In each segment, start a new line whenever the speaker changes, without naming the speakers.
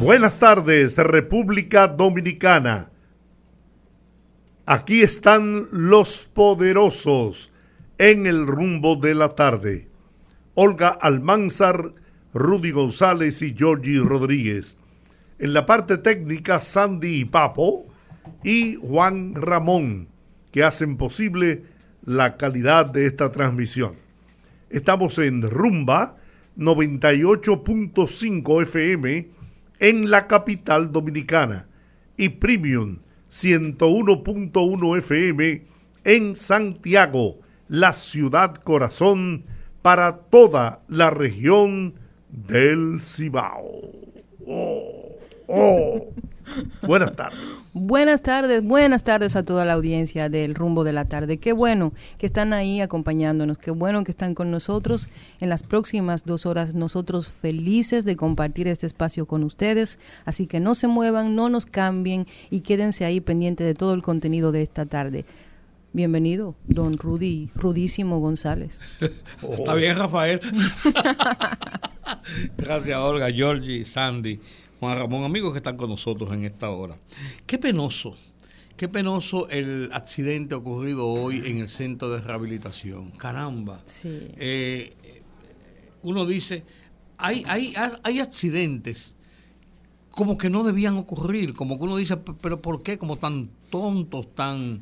Buenas tardes, República Dominicana. Aquí están los poderosos en el rumbo de la tarde. Olga Almanzar, Rudy González y Georgie Rodríguez. En la parte técnica, Sandy y Papo y Juan Ramón, que hacen posible la calidad de esta transmisión. Estamos en Rumba 98.5 FM en la capital dominicana y Premium 101.1 FM en Santiago, la ciudad corazón para toda la región del Cibao. Oh, oh. Buenas tardes.
Buenas tardes, buenas tardes a toda la audiencia del rumbo de la tarde. Qué bueno que están ahí acompañándonos, qué bueno que están con nosotros. En las próximas dos horas nosotros felices de compartir este espacio con ustedes. Así que no se muevan, no nos cambien y quédense ahí pendientes de todo el contenido de esta tarde. Bienvenido, don Rudy, Rudísimo González.
Está bien, Rafael. Gracias, Olga, Georgie, Sandy. Juan Ramón, amigos que están con nosotros en esta hora. Qué penoso, qué penoso el accidente ocurrido hoy en el centro de rehabilitación. Caramba.
Sí.
Eh, uno dice, hay, hay, hay accidentes como que no debían ocurrir, como que uno dice, pero ¿por qué? Como tan tontos, tan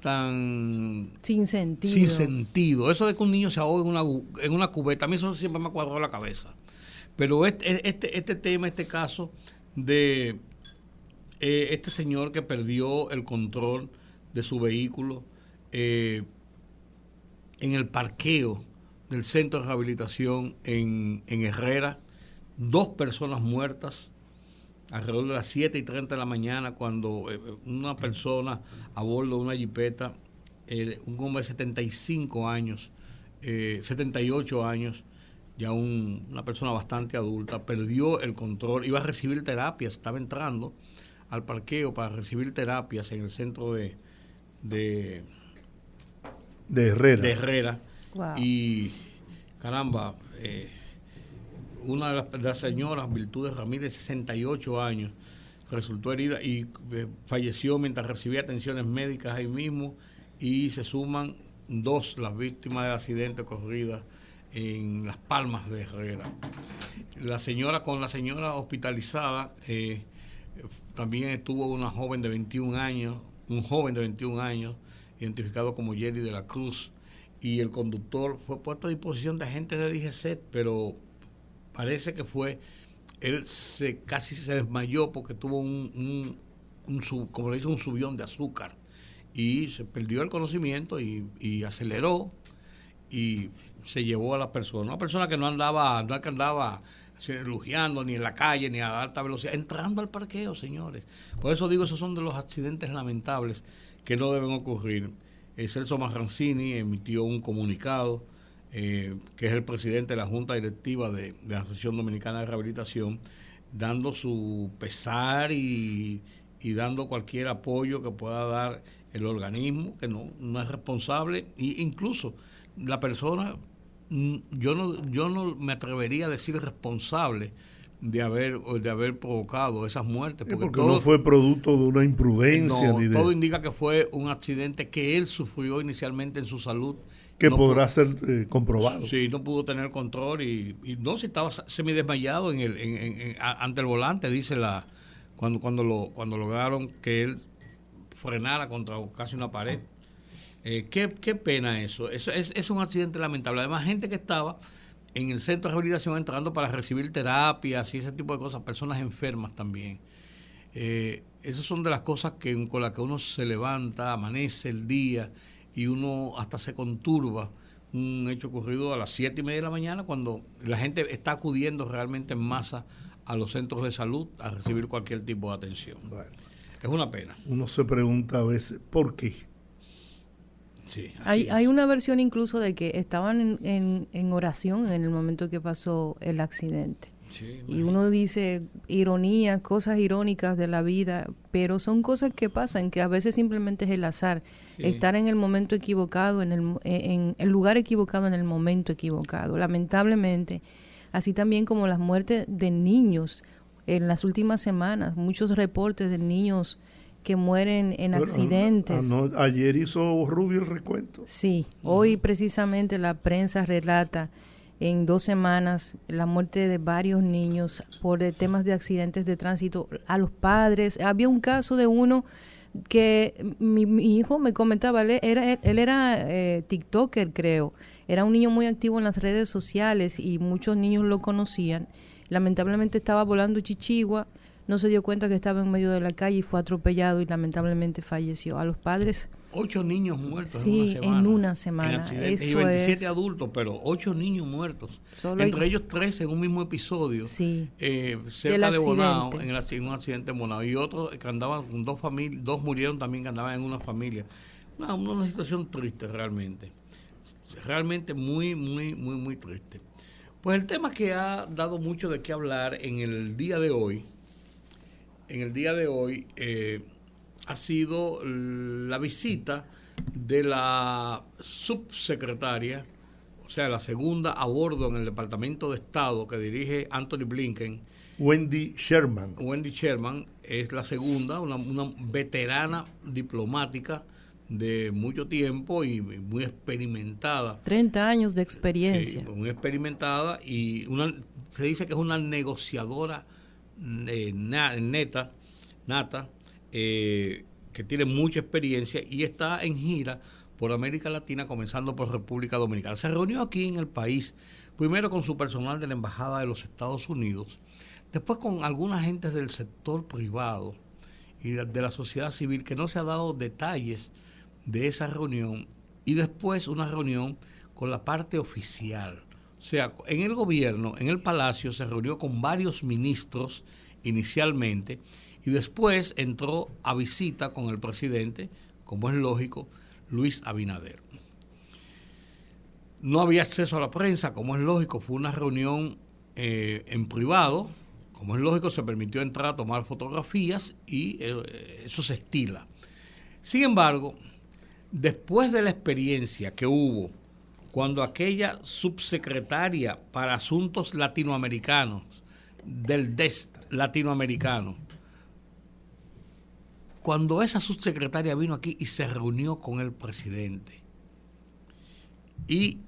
tan
sin sentido.
Sin sentido. Eso de que un niño se ahogue en una, en una cubeta, a mí eso siempre me ha cuadrado la cabeza. Pero este, este, este tema, este caso de eh, este señor que perdió el control de su vehículo eh, en el parqueo del centro de rehabilitación en, Herrera, dos personas muertas alrededor de las 7 y 30 de la mañana cuando eh, una persona a bordo de una jipeta, un hombre de 75 años, 78 años, ya una persona bastante adulta, perdió el control, iba a recibir terapias, estaba entrando al parqueo para recibir terapias en el centro de, de,
de Herrera.
De Herrera. Y caramba, eh, una de las, señoras, Virtudes Ramírez, 68 años, resultó herida y eh, falleció mientras recibía atenciones médicas ahí mismo y se suman dos las víctimas del accidente ocurrido en Las Palmas de Herrera. La señora, con la señora hospitalizada, eh, también estuvo una joven de 21 años, un joven de 21 años, identificado como Jerry de la Cruz, y el conductor fue puesto a disposición de agentes de DGC, pero parece que fue, él se casi se desmayó porque tuvo un, como le dice, un subión de azúcar y se perdió el conocimiento y, y aceleró y se llevó a la persona. Una persona que no andaba, no que andaba lujeando ni en la calle ni a alta velocidad, entrando al parqueo, señores. Por eso digo, esos son de los accidentes lamentables que no deben ocurrir. El Celso Marrancini emitió un comunicado, eh, que es el presidente de la Junta Directiva de, la Asociación Dominicana de Rehabilitación, dando su pesar y, y, dando cualquier apoyo que pueda dar el organismo, que no, no es responsable, e incluso la persona yo no, yo no me atrevería a decir responsable de haber de haber provocado esas muertes
porque, no fue producto de una imprudencia ni
todo indica que fue un accidente que él sufrió inicialmente en su salud.
Que podrá ser eh, comprobado.
Sí no pudo tener control y, no si estaba semidesmayado en el en, ante el volante dice la cuando cuando lo cuando lograron que él frenara contra casi una pared eh, qué, pena eso. Eso es, un accidente lamentable. Además, gente que estaba en el centro de rehabilitación entrando para recibir terapias y ese tipo de cosas, personas enfermas también. Eh, esas son de las cosas que, con las que uno se levanta, amanece el día y uno hasta se conturba. Un hecho ocurrido a las siete y media de la mañana cuando la gente está acudiendo realmente en masa a los centros de salud a recibir cualquier tipo de atención. es una pena.
Uno se pregunta a veces, ¿por qué?
Sí, hay, hay, una versión incluso de que estaban en, en, oración en el momento que pasó el accidente. y uno dice ironía, cosas irónicas de la vida, pero son cosas que pasan, que a veces simplemente es el azar, estar en el momento equivocado, en el, en el lugar equivocado, en el momento equivocado. Lamentablemente, así también como las muertes de niños en las últimas semanas, muchos reportes de niños que mueren en accidentes.
ayer hizo Rudy el recuento.
Sí, hoy precisamente la prensa relata en dos semanas la muerte de varios niños por temas de accidentes de tránsito a los padres. Había un caso de uno que mi, hijo me comentaba, él era, él era eh, TikToker creo, era un niño muy activo en las redes sociales y muchos niños lo conocían. Lamentablemente estaba volando chichigua no se dio cuenta que estaba en medio de la calle y fue atropellado y lamentablemente falleció. A los padres.
Ocho niños muertos
sí, en una semana.
En Eso y 27 adultos, pero ocho niños muertos. Entre ellos tres en un mismo episodio.
Sí.
Eh, cerca de Bonao, en, un accidente en Bonao. Y otros que andaban con dos familias, dos murieron también que andaban en una familia. Una, una situación triste realmente. Realmente muy, muy, muy, muy triste. Pues el tema que ha dado mucho de qué hablar en el día de hoy en el día de hoy eh, ha sido la visita de la subsecretaria, o sea, la segunda a bordo en el Departamento de Estado que dirige Anthony Blinken.
Wendy Sherman.
Wendy Sherman es la segunda, una, veterana diplomática de mucho tiempo y muy experimentada.
30 años de experiencia.
muy experimentada y una, se dice que es una negociadora eh, neta, nata, eh, que tiene mucha experiencia y está en gira por América Latina, comenzando por República Dominicana. Se reunió aquí en el país, primero con su personal de la Embajada de los Estados Unidos, después con algunas gentes del sector privado y de la sociedad civil, que no se ha dado detalles de esa reunión, y después una reunión con la parte oficial sea, en el gobierno, en el palacio, se reunió con varios ministros inicialmente y después entró a visita con el presidente, como es lógico, Luis Abinader. No había acceso a la prensa, como es lógico, fue una reunión eh, en privado, como es lógico, se permitió entrar a tomar fotografías y eh, eso se estila. Sin embargo, después de la experiencia que hubo cuando aquella subsecretaria para asuntos latinoamericanos del DES latinoamericano, cuando esa subsecretaria vino aquí y se reunió con el presidente y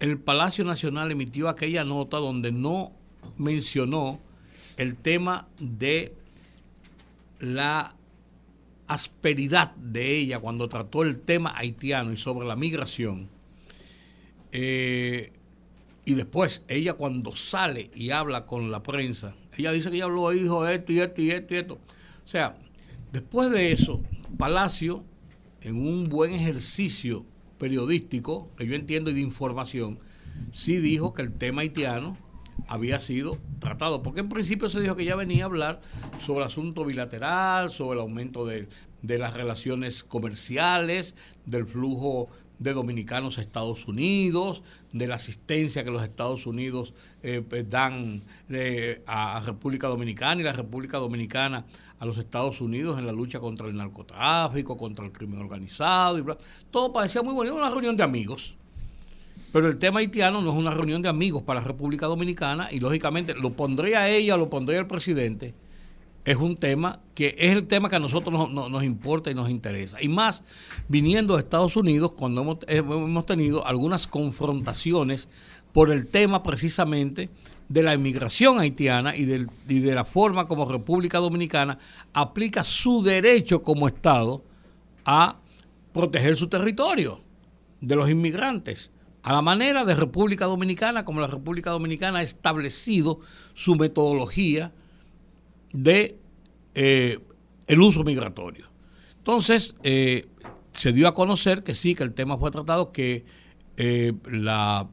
el Palacio Nacional emitió aquella nota donde no mencionó el tema de la asperidad de ella cuando trató el tema haitiano y sobre la migración, eh, y después, ella cuando sale y habla con la prensa, ella dice que ella habló dijo esto y esto y esto y esto. O sea, después de eso, Palacio, en un buen ejercicio periodístico, que yo entiendo y de información, sí dijo que el tema haitiano había sido tratado, porque en principio se dijo que ya venía a hablar sobre el asunto bilateral, sobre el aumento de, de las relaciones comerciales, del flujo de dominicanos a Estados Unidos, de la asistencia que los Estados Unidos eh, pues, dan eh, a República Dominicana y la República Dominicana a los Estados Unidos en la lucha contra el narcotráfico, contra el crimen organizado. Y Todo parecía muy bonito, una reunión de amigos. Pero el tema haitiano no es una reunión de amigos para la República Dominicana y lógicamente lo pondría ella, lo pondría el presidente es un tema que es el tema que a nosotros nos, importa y nos interesa. Y más viniendo de Estados Unidos, cuando hemos, hemos, tenido algunas confrontaciones por el tema precisamente de la inmigración haitiana y, del, y de la forma como República Dominicana aplica su derecho como Estado a proteger su territorio de los inmigrantes a la manera de República Dominicana, como la República Dominicana ha establecido su metodología de eh, el uso migratorio. Entonces, eh, se dio a conocer que sí, que el tema fue tratado, que eh, la,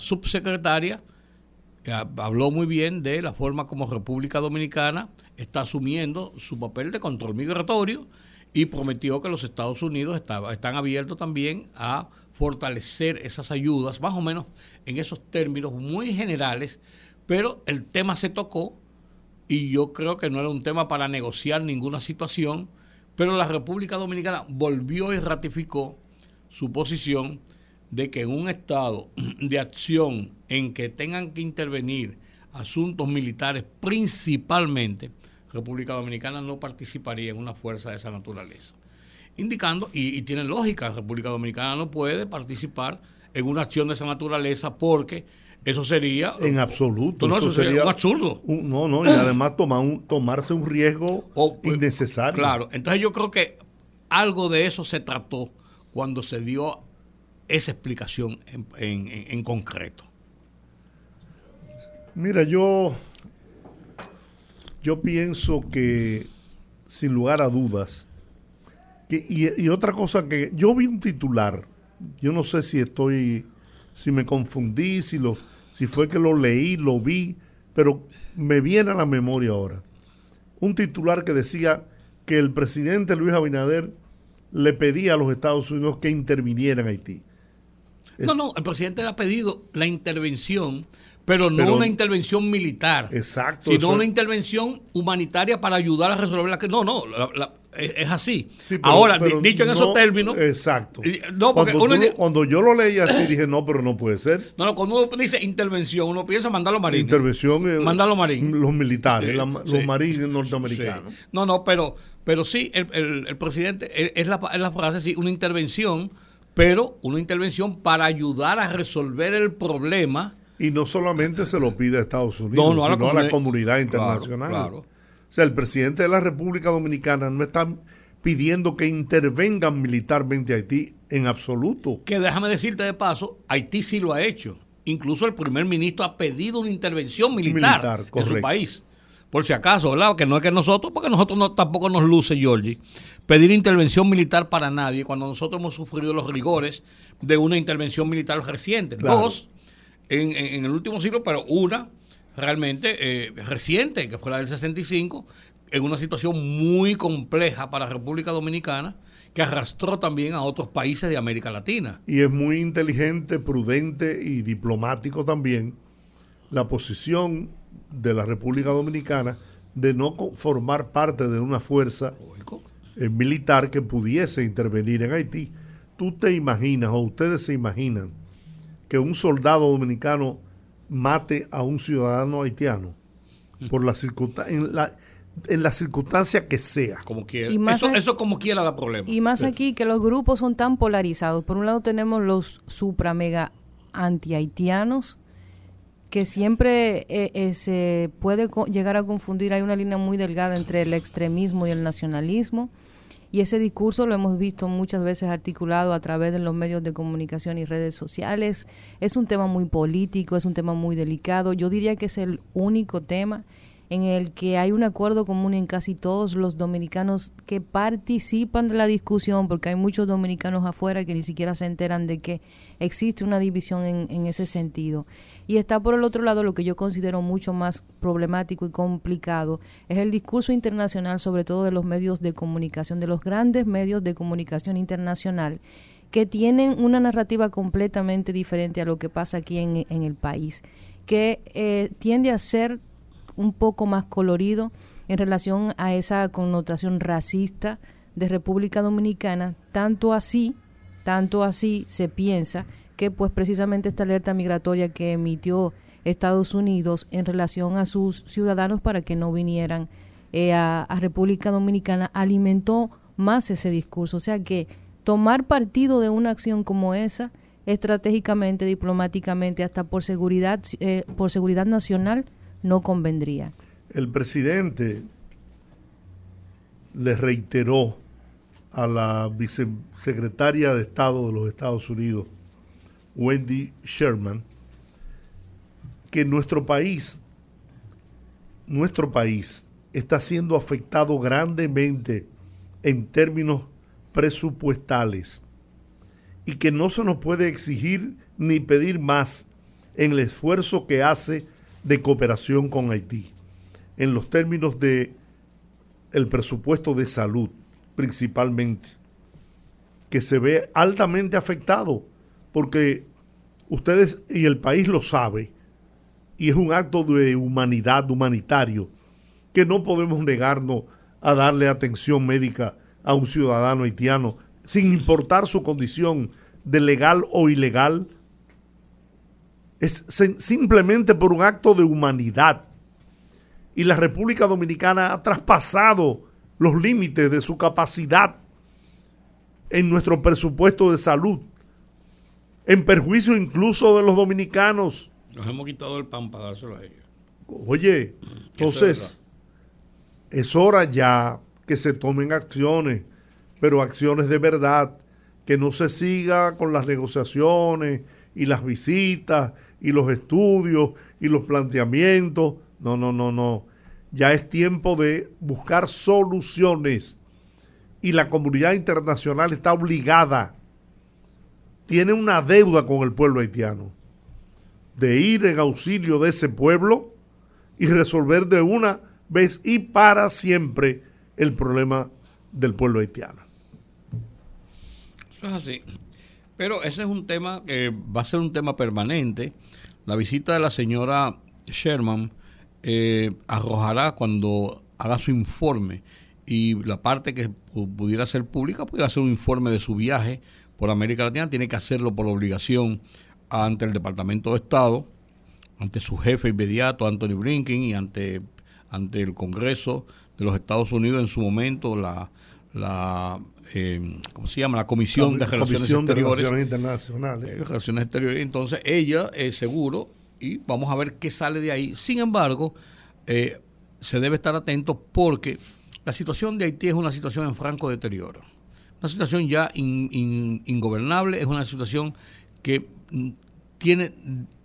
subsecretaria habló muy bien de la forma como República Dominicana está asumiendo su papel de control migratorio y prometió que los Estados Unidos están abiertos también a fortalecer esas ayudas, más o menos en esos términos muy generales, pero el tema se tocó y yo creo que no era un tema para negociar ninguna situación, pero la República Dominicana volvió y ratificó su posición de que en un estado de acción en que tengan que intervenir asuntos militares principalmente, República Dominicana no participaría en una fuerza de esa naturaleza. Indicando, y, tiene lógica, República Dominicana no puede participar en una acción de esa naturaleza porque eso sería...
En absoluto.
eso, sería, un absurdo.
no, no, y además tomar un, tomarse un riesgo pues, innecesario.
Claro, entonces yo creo que algo de eso se trató cuando se dio esa explicación en, concreto.
Mira, yo, yo pienso que, sin lugar a dudas, que, y, otra cosa que yo vi un titular, yo no sé si estoy, si me confundí, si, lo, si fue que lo leí, lo vi, pero me viene a la memoria ahora. Un titular que decía que el presidente Luis Abinader le pedía a los Estados Unidos que intervinieran en Haití.
No, no, el presidente le ha pedido la intervención, pero no una intervención militar.
Exacto.
Sino una intervención humanitaria para ayudar a resolver la que. No, no, es así. Ahora, dicho en esos términos.
Exacto. No, porque cuando, yo lo leí así, dije, no, pero no puede ser.
No, no, cuando uno dice intervención, uno piensa mandar los marines.
Intervención.
Mandar a los marines.
Los militares, los marines norteamericanos.
No, no, pero, pero sí, el, el, presidente, es la, es la frase, sí, una intervención pero una intervención para ayudar a resolver el problema.
Y no solamente se lo pide a Estados Unidos, sino a la, comunidad internacional. O sea, el presidente de la República Dominicana no está pidiendo que intervengan militarmente Haití en absoluto.
Que déjame decirte de paso, Haití sí lo ha hecho. Incluso el primer ministro ha pedido una intervención militar, en su país. Por si acaso, ¿verdad? Que no es que nosotros, porque nosotros no, tampoco nos luce, Georgie pedir intervención militar para nadie cuando nosotros hemos sufrido los rigores de una intervención militar reciente. Dos, en, el último siglo, pero una realmente eh, reciente, que fue la del 65, en una situación muy compleja para la República Dominicana, que arrastró también a otros países de América Latina.
Y es muy inteligente, prudente y diplomático también la posición de la República Dominicana de no formar parte de una fuerza eh, militar que pudiese intervenir en Haití. ¿Tú te imaginas o ustedes se imaginan que un soldado dominicano mate a un ciudadano haitiano por la en la en la circunstancia que sea.
Como quiera. eso, eso, como quiera da problema.
Y más aquí que los grupos son tan polarizados. Por un lado tenemos los supra mega anti-haitianos, que siempre eh, eh, se puede llegar a confundir. Hay una línea muy delgada entre el extremismo y el nacionalismo. Y ese discurso lo hemos visto muchas veces articulado a través de los medios de comunicación y redes sociales. Es un tema muy político, es un tema muy delicado. Yo diría que es el único tema en el que hay un acuerdo común en casi todos los dominicanos que participan de la discusión, porque hay muchos dominicanos afuera que ni siquiera se enteran de que existe una división en, ese sentido. Y está por el otro lado lo que yo considero mucho más problemático y complicado, es el discurso internacional, sobre todo de los medios de comunicación, de los grandes medios de comunicación internacional, que tienen una narrativa completamente diferente a lo que pasa aquí en, en el país, que eh, tiende a ser un poco más colorido en relación a esa connotación racista de República Dominicana, tanto así, tanto así se piensa que pues precisamente esta alerta migratoria que emitió Estados Unidos en relación a sus ciudadanos para que no vinieran eh, a, a República Dominicana alimentó más ese discurso. O sea que tomar partido de una acción como esa, estratégicamente, diplomáticamente, hasta por seguridad, eh, por seguridad nacional, no convendría.
El presidente le reiteró a la vicesecretaria de Estado de los Estados Unidos, Wendy Sherman, que nuestro país, nuestro país está siendo afectado grandemente en términos presupuestales y que no se nos puede exigir ni pedir más en el esfuerzo que hace de cooperación con Haití en los términos de el presupuesto de salud principalmente que se ve altamente afectado porque ustedes y el país lo sabe y es un acto de humanidad humanitario que no podemos negarnos a darle atención médica a un ciudadano haitiano sin importar su condición de legal o ilegal es simplemente por un acto de humanidad. Y la República Dominicana ha traspasado los límites de su capacidad en nuestro presupuesto de salud, en perjuicio incluso de los dominicanos.
Nos hemos quitado el pan para dárselo a ellos.
Oye, entonces es hora ya que se tomen acciones, pero acciones de verdad, que no se siga con las negociaciones y las visitas y los estudios y los planteamientos. No, no, no, no. Ya es tiempo de buscar soluciones y la comunidad internacional está obligada, tiene una deuda con el pueblo haitiano, de ir en auxilio de ese pueblo y resolver de una vez y para siempre el problema del pueblo haitiano.
Eso es así. Pero ese es un tema que va a ser un tema permanente. La visita de la señora Sherman eh, arrojará cuando haga su informe y la parte que pudiera ser pública pudiera hacer un informe de su viaje por América Latina, tiene que hacerlo por obligación ante el Departamento de Estado, ante su jefe inmediato, Anthony Blinken, y ante, ante el Congreso de los Estados Unidos en su momento, la, la eh, ¿cómo se llama? La Comisión, de, Relaciones Exteriores.
Internacionales.
Eh, Relaciones Exteriores. Entonces, ella es seguro y vamos a ver qué sale de ahí. Sin embargo, eh, se debe estar atento porque la situación de Haití es una situación en franco deterioro. Una situación ya ingobernable, es una situación que mm, tiene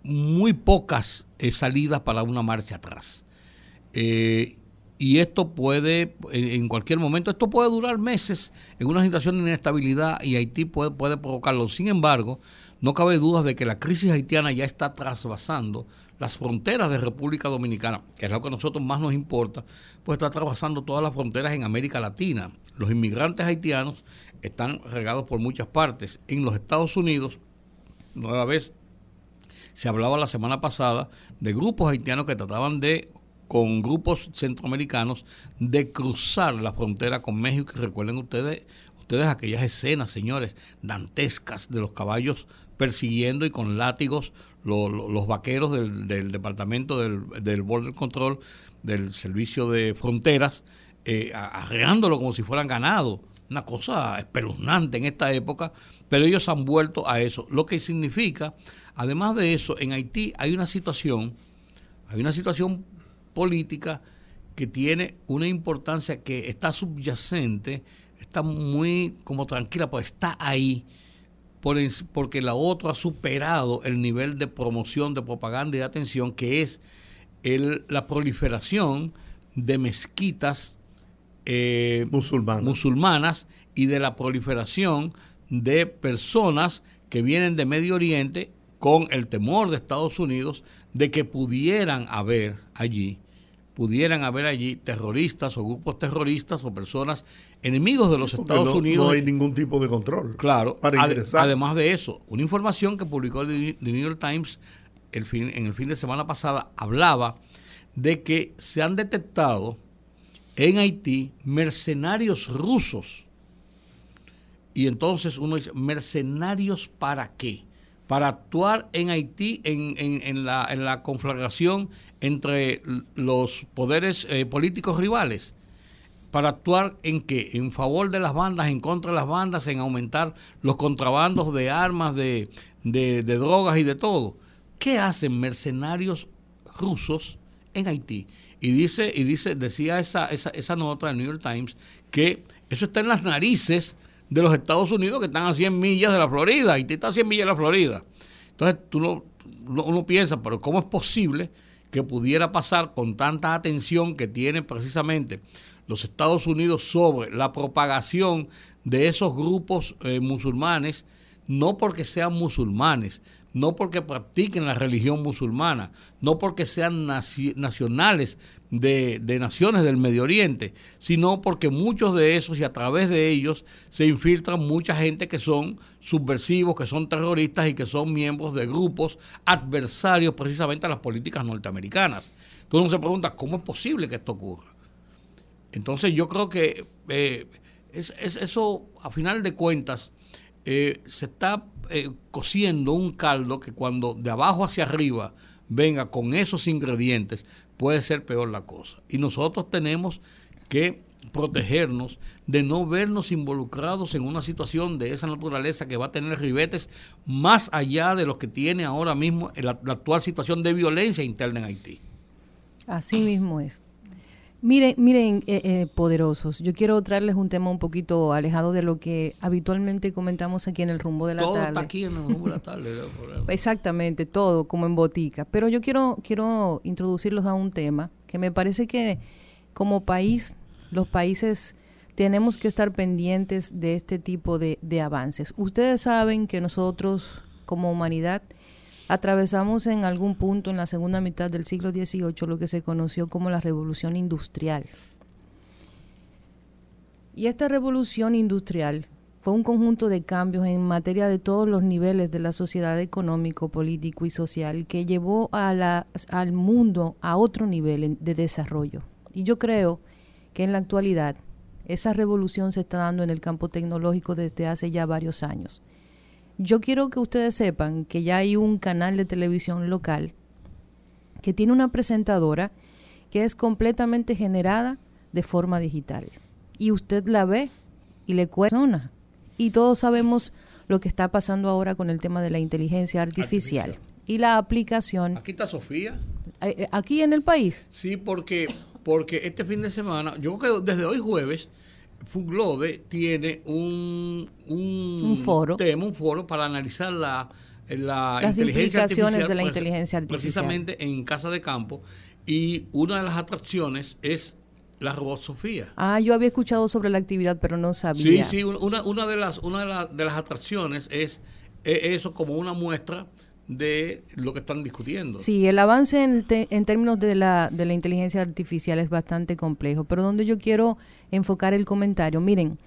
muy pocas salidas para una marcha atrás. Eh, y esto puede, en cualquier momento, esto puede durar meses en una situación de inestabilidad y Haití puede, puede provocarlo. Sin embargo, no cabe duda de que la crisis haitiana ya está trasvasando las fronteras de República Dominicana, que es lo que a nosotros más nos importa, pues está trasvasando todas las fronteras en América Latina. Los inmigrantes haitianos están regados por muchas partes. En los Estados Unidos, nueva vez, se hablaba la semana pasada de grupos haitianos que trataban de con grupos centroamericanos de cruzar la frontera con México. Y recuerden ustedes, ustedes aquellas escenas, señores, dantescas de los caballos persiguiendo y con látigos los vaqueros del, departamento del, del, Border Control, del Servicio de Fronteras, eh, arreándolo como si fueran ganado. Una cosa espeluznante en esta época, pero ellos han vuelto a eso. Lo que significa, además de eso, en Haití hay una situación, hay una situación política que tiene una importancia que está subyacente, está muy como tranquila, pues está ahí, por, porque la otra ha superado el nivel de promoción, de propaganda y de atención, que es el, la proliferación de mezquitas
eh, musulmanas.
musulmanas y de la proliferación de personas que vienen de Medio Oriente con el temor de Estados Unidos de que pudieran haber allí pudieran haber allí terroristas o grupos terroristas o personas enemigos de los Estados Unidos.
No hay ningún tipo de control.
Claro. Para ingresar. Además de eso, una información que publicó el The New York Times el fin, en el fin de semana pasada hablaba de que se han detectado en Haití mercenarios rusos. Y entonces uno dice, ¿mercenarios para qué? Para actuar en Haití en, en, la, en la conflagración entre los poderes eh, políticos rivales para actuar en qué? En favor de las bandas, en contra de las bandas, en aumentar los contrabandos de armas, de, de, drogas y de todo. ¿Qué hacen mercenarios rusos en Haití? Y dice, y dice, decía esa, esa, esa nota del New York Times que eso está en las narices de los Estados Unidos que están a 100 millas de la Florida. Haití está a 100 millas de la Florida. Entonces tú no, uno piensa, pero ¿cómo es posible que pudiera pasar con tanta atención que tienen precisamente los Estados Unidos sobre la propagación de esos grupos eh, musulmanes, no porque sean musulmanes, no porque practiquen la religión musulmana, no porque sean nacionales de, de, naciones del Medio Oriente, sino porque muchos de esos y a través de ellos se infiltran mucha gente que son subversivos, que son terroristas y que son miembros de grupos adversarios precisamente a las políticas norteamericanas. Entonces uno se pregunta, ¿cómo es posible que esto ocurra? Entonces yo creo que eh, es, eso, a final de cuentas, eh, se está eh, cociendo un caldo que cuando de abajo hacia arriba venga con esos ingredientes, puede ser peor la cosa. Y nosotros tenemos que protegernos de no vernos involucrados en una situación de esa naturaleza que va a tener ribetes más allá de lo que tiene ahora mismo la actual situación de violencia interna en Haití.
Así mismo es. Miren, miren, eh, eh, poderosos, yo quiero traerles un tema un poquito alejado de lo que habitualmente comentamos aquí en el rumbo de la
tarde.
Todo
está aquí en el rumbo de la tarde.
Exactamente, todo como en botica. Pero yo quiero, quiero introducirlos a un tema que me parece que como país, los países tenemos que estar pendientes de este tipo de, de avances. Ustedes saben que nosotros como humanidad atravesamos en algún punto en la segunda mitad del siglo XVIII lo que se conoció como la revolución industrial. Y esta revolución industrial fue un conjunto de cambios en materia de todos los niveles de la sociedad económico, político y social que llevó al mundo a otro nivel de desarrollo. Y yo creo que en la actualidad esa revolución se está dando en el campo tecnológico desde hace ya varios años. Yo quiero que ustedes sepan que ya hay un canal de televisión local que tiene una presentadora que es completamente generada de forma digital. Y usted la ve y le cuesta. Y todos sabemos lo que está pasando ahora con el tema de la inteligencia artificial, y la aplicación.
Aquí está Sofía.
Eh, eh, aquí en el país.
Sí, porque, porque este fin de semana, yo creo que desde hoy jueves, Fuglode tiene un, un,
foro.
tema, un foro para analizar la, la
Las implicaciones de la inteligencia artificial.
Precisamente en Casa de Campo. Y una de las atracciones es la robot Sofía.
Ah, yo había escuchado sobre la actividad, pero no sabía.
Sí, sí, una, una de las una de, de las atracciones es, eso como una muestra de lo que están discutiendo.
Sí, el avance en, en términos de la, de la inteligencia artificial es bastante complejo, pero donde yo quiero enfocar el comentario, miren,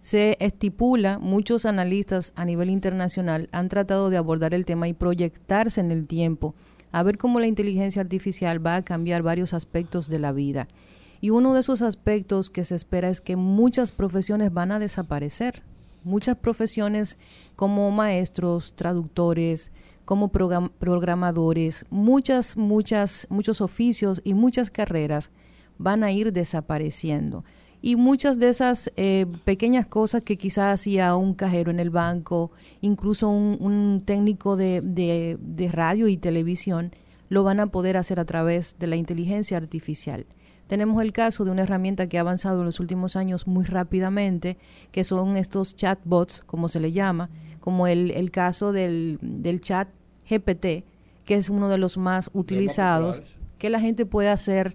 se estipula, muchos analistas a nivel internacional han tratado de abordar el tema y proyectarse en el tiempo, a ver cómo la inteligencia artificial va a cambiar varios aspectos de la vida. Y uno de esos aspectos que se espera es que muchas profesiones van a desaparecer. Muchas profesiones como maestros, traductores, como programadores, muchas, muchas, muchos oficios y muchas carreras van a ir desapareciendo. Y muchas de esas eh, pequeñas cosas que quizás hacía un cajero en el banco, incluso un, técnico de, de, radio y televisión, lo van a poder hacer a través de la inteligencia artificial. Tenemos el caso de una herramienta que ha avanzado en los últimos años muy rápidamente, que son estos chatbots, como se le llama, como el, el caso del, del, chat GPT, que es uno de los más utilizados, que la gente puede hacer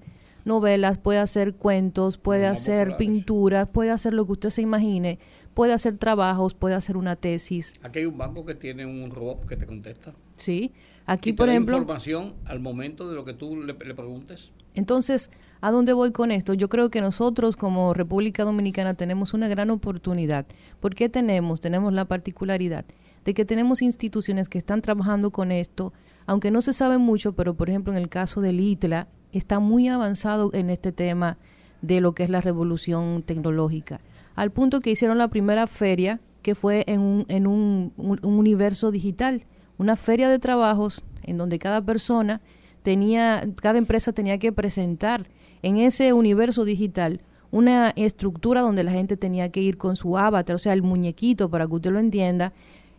novelas, puede hacer cuentos, puede hacer pinturas, puede hacer lo que usted se imagine, puede hacer trabajos, puede hacer una tesis.
Aquí hay un banco que tiene un robot que te contesta.
Sí, aquí por ejemplo...
información al momento de lo que tú le, le preguntes.
Entonces, ¿a dónde voy con esto? Yo creo que nosotros como República Dominicana tenemos una gran oportunidad. ¿Por qué tenemos? Tenemos la particularidad de que tenemos instituciones que están trabajando con esto, aunque no se sabe mucho, pero por ejemplo en el caso del ITLA está muy avanzado en este tema de lo que es la revolución tecnológica, al punto que hicieron la primera feria que fue en un, en un universo digital, una feria de trabajos en donde cada persona tenía, cada empresa tenía que presentar en ese universo digital una estructura donde la gente tenía que ir con su avatar, o sea, el muñequito, para que usted lo entienda,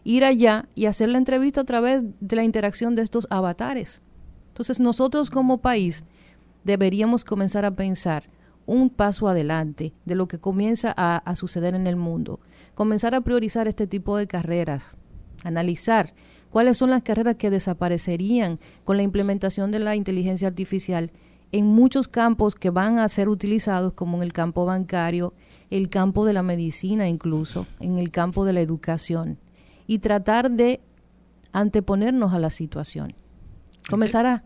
ir allá y hacer la entrevista a través de la interacción de estos avatares. Entonces nosotros como país deberíamos comenzar a pensar un paso adelante de lo que comienza a, suceder en el mundo, comenzar a priorizar este tipo de carreras, analizar cuáles son las carreras que desaparecerían con la implementación de la inteligencia artificial en muchos campos que van a ser utilizados, como en el campo bancario, el campo de la medicina incluso, en el campo de la educación, y tratar de anteponernos a la situación. Comenzar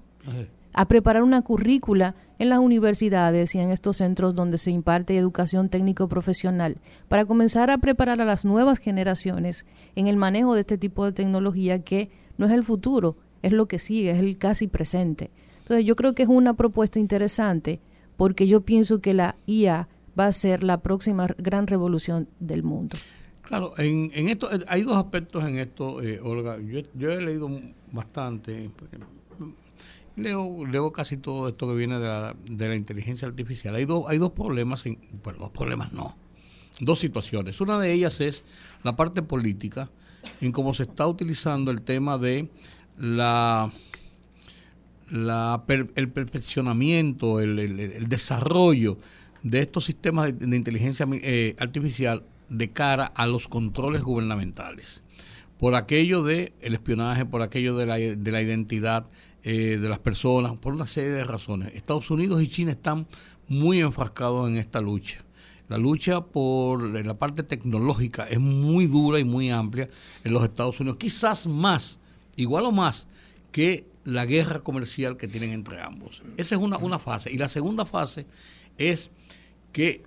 a, preparar una currícula en las universidades y en estos centros donde se imparte educación técnico-profesional para comenzar a preparar a las nuevas generaciones en el manejo de este tipo de tecnología que no es el futuro, es lo que sigue, es el casi presente. Entonces yo creo que es una propuesta interesante porque yo pienso que la IA va a ser la próxima gran revolución del mundo.
Claro, en, hay dos aspectos en esto, eh, Olga. Yo, yo, he leído bastante, leo, leo casi todo esto que viene de la, de la inteligencia artificial. Hay, dos hay dos problemas, bueno, dos problemas no, dos situaciones. Una de ellas es la parte política, en cómo se está utilizando el tema de la el perfeccionamiento, el, desarrollo de estos sistemas de, inteligencia eh, artificial de cara a los controles gubernamentales. Por aquello de el espionaje, por aquello de la, de la identidad eh, de las personas, por una serie de razones. Estados Unidos y China están muy enfrascados en esta lucha. La lucha por la parte tecnológica es muy dura y muy amplia en los Estados Unidos, quizás más, igual o más que la guerra comercial que tienen entre ambos. Esa es una, una fase. Y la segunda fase es que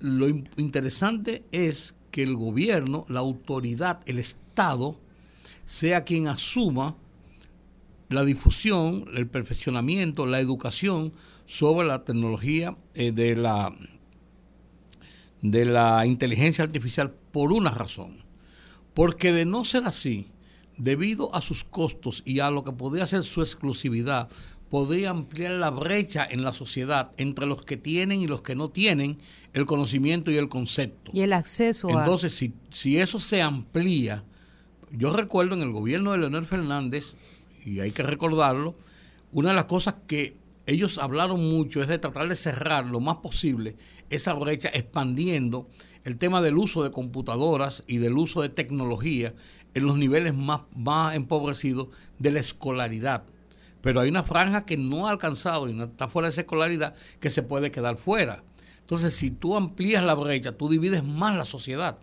lo interesante es que el gobierno, la autoridad, el Estado, sea quien asuma la difusión, el perfeccionamiento, la educación sobre la tecnología eh, de, la, de la inteligencia artificial por una razón. Porque de no ser así, debido a sus costos y a lo que podría ser su exclusividad, podría ampliar la brecha en la sociedad entre los que tienen y los que no tienen el conocimiento y el concepto.
Y el acceso
Entonces, si, si eso se amplía, yo recuerdo en el gobierno de Leonel Fernández, y hay que recordarlo, una de las cosas que ellos hablaron mucho es de tratar de cerrar lo más posible esa brecha expandiendo el tema del uso de computadoras y del uso de tecnología en los niveles más, más empobrecidos de la escolaridad. Pero hay una franja que no ha alcanzado y no está fuera de esa escolaridad que se puede quedar fuera. Entonces, si tú amplías la brecha, tú divides más la sociedad.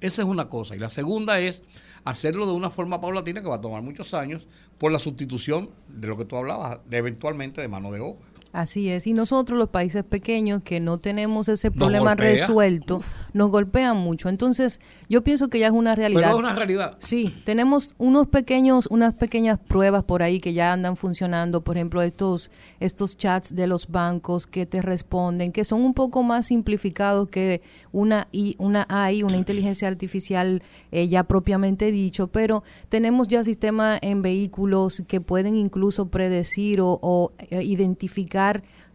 Esa es una cosa. Y la segunda es hacerlo de una forma paulatina que va a tomar muchos años por la sustitución de lo que tú hablabas, de eventualmente de mano de obra.
Así es, y nosotros los países pequeños que no tenemos ese problema resuelto, nos golpean mucho. Entonces, yo pienso que ya es una realidad. Pero
es una realidad.
Sí, tenemos unos pequeños, unas pequeñas pruebas por ahí que ya andan funcionando, por ejemplo, estos, estos chats de los bancos que te responden, que son un poco más simplificados que una, y una AI, una inteligencia artificial eh, ya propiamente dicho, pero tenemos ya sistemas en vehículos que pueden incluso predecir o eh, identificar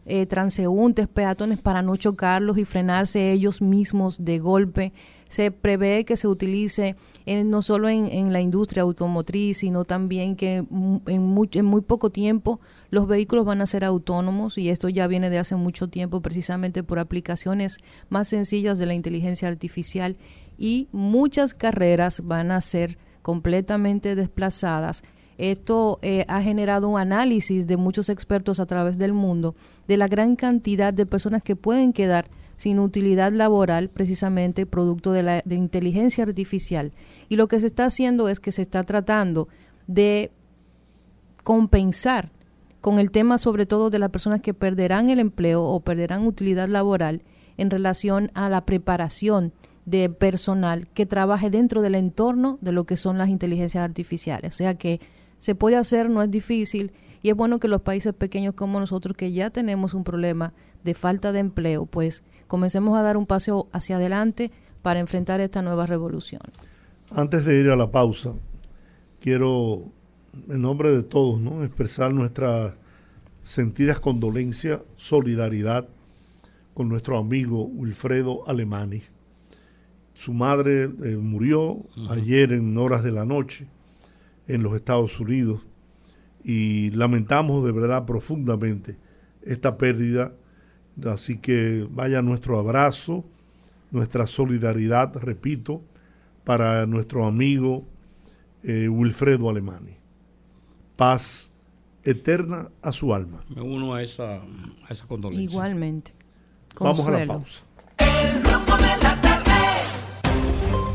eh, transeúntes, peatones para no chocarlos y frenarse ellos mismos de golpe. Se prevé que se utilice no solo en, la industria automotriz, sino también que en en muy poco tiempo los vehículos van a ser autónomos y esto ya viene de hace mucho tiempo precisamente por aplicaciones más sencillas de la inteligencia artificial y muchas carreras van a ser completamente desplazadas esto eh, ha generado un análisis de muchos expertos a través del mundo de la gran cantidad de personas que pueden quedar sin utilidad laboral precisamente producto de la de inteligencia artificial. Y lo que se está haciendo es que se está tratando de compensar con el tema sobre todo de las personas que perderán el empleo o perderán utilidad laboral en relación a la preparación de personal que trabaje dentro del entorno de lo que son las inteligencias artificiales. O sea que se puede hacer, no es difícil y es bueno que los países pequeños como nosotros, que ya tenemos un problema de falta de empleo, pues comencemos a dar un paso hacia adelante para enfrentar esta nueva revolución.
Antes de ir a la pausa, quiero, en nombre de todos, ¿no? expresar nuestra sentidas condolencias, solidaridad con nuestro amigo Wilfredo Alemani. Su madre eh, murió ayer en horas de la noche en los Estados Unidos y lamentamos de verdad profundamente esta pérdida. Así que vaya nuestro abrazo, nuestra solidaridad, repito, para nuestro amigo eh, Wilfredo Alemani. Paz eterna a su alma.
Me uno a esa, a esa condolencia.
Igualmente.
Vamos a la pausa.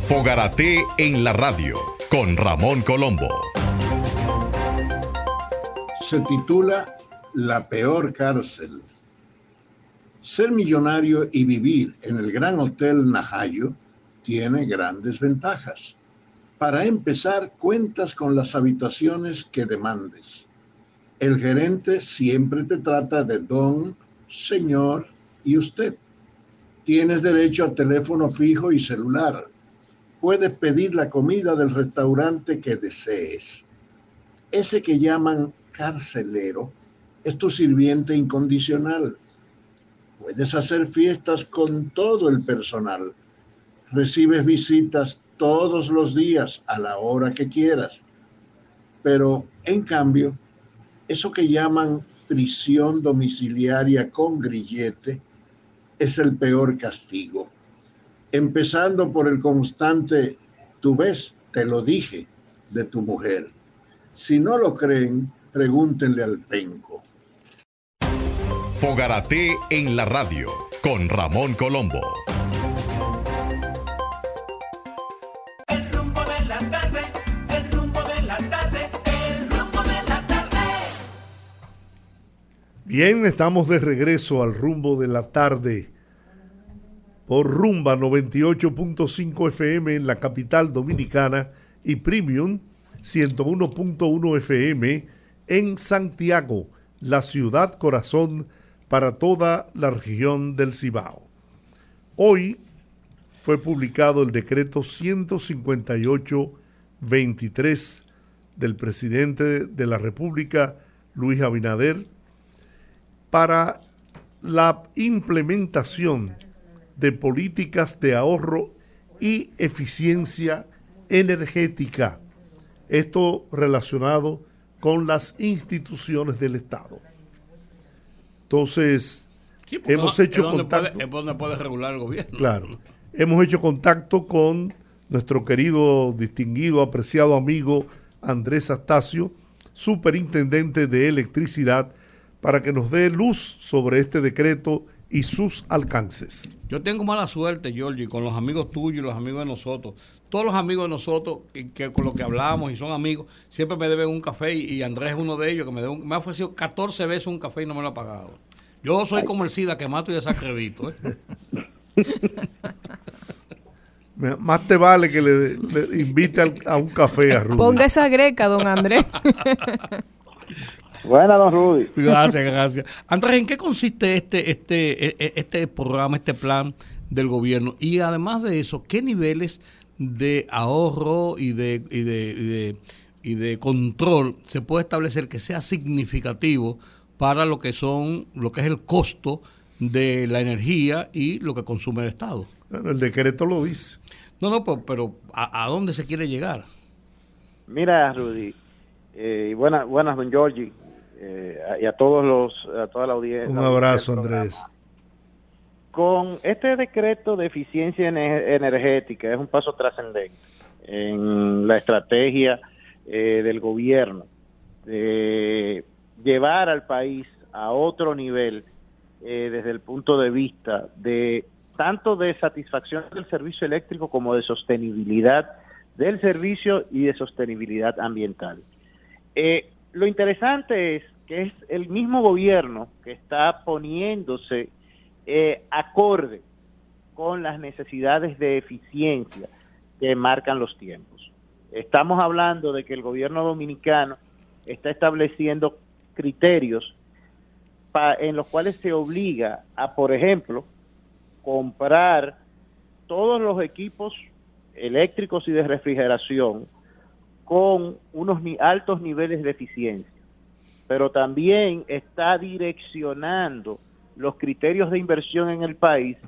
Fogarate en la radio con Ramón Colombo.
se titula La peor cárcel. Ser millonario y vivir en el Gran Hotel Najayo tiene grandes ventajas. Para empezar, cuentas con las habitaciones que demandes. El gerente siempre te trata de don, señor y usted. Tienes derecho a teléfono fijo y celular. Puedes pedir la comida del restaurante que desees. Ese que llaman carcelero es tu sirviente incondicional. Puedes hacer fiestas con todo el personal. Recibes visitas todos los días a la hora que quieras. Pero, en cambio, eso que llaman prisión domiciliaria con grillete es el peor castigo. Empezando por el constante, tú ves, te lo dije, de tu mujer. Si no lo creen, pregúntenle al penco.
Fogarate en la radio con Ramón Colombo.
Bien, estamos de regreso al rumbo de la tarde por Rumba 98.5 FM en la capital dominicana y Premium 101.1 FM en Santiago, la ciudad corazón para toda la región del Cibao. Hoy fue publicado el decreto 158-23 del presidente de la República, Luis Abinader, para la implementación de políticas de ahorro y eficiencia energética. Esto relacionado con las instituciones del Estado. Entonces, hemos hecho contacto.
Puede, puede regular el gobierno.
Claro. Hemos hecho contacto con nuestro querido, distinguido, apreciado amigo Andrés Astacio, superintendente de electricidad para que nos dé luz sobre este decreto y sus alcances.
Yo tengo mala suerte, Georgie, con los amigos tuyos y los amigos de nosotros. Todos los amigos de nosotros que, con los que hablamos y son amigos, siempre me deben un café y, Andrés es uno de ellos que me, me ha ofrecido 14 veces un café y no me lo ha pagado. Yo soy como el SIDA que mato y desacredito. ¿eh?
Más te vale que le, invite a un café a Rudy.
Ponga esa greca, don Andrés.
Buenas, don Rudy.
Gracias, gracias. Andrés, ¿en qué consiste este, este, e, e, este programa, este plan del gobierno? Y además de eso, ¿qué niveles de ahorro y de, y de, y de, control se puede establecer que sea significativo para lo que son, lo que es el costo de la energía y lo que consume el Estado?
Bueno, el decreto lo dice.
No, no, pero, ¿a, dónde se quiere llegar?
Mira, Rudy, eh, buenas, buenas, don Giorgi eh, y a todos los, a toda la audiencia.
Un abrazo, Andrés.
Con este decreto de eficiencia energética es un paso trascendente en la estrategia eh, del gobierno de llevar al país a otro nivel eh, desde el punto de vista de tanto de satisfacción del servicio eléctrico como de sostenibilidad del servicio y de sostenibilidad ambiental. Eh, lo interesante es que es el mismo gobierno que está poniéndose eh, acorde con las necesidades de eficiencia que marcan los tiempos. Estamos hablando de que el gobierno dominicano está estableciendo criterios en los cuales se obliga a, por ejemplo, comprar todos los equipos eléctricos y de refrigeración con unos altos niveles de eficiencia, pero también está direccionando los criterios de inversión en el país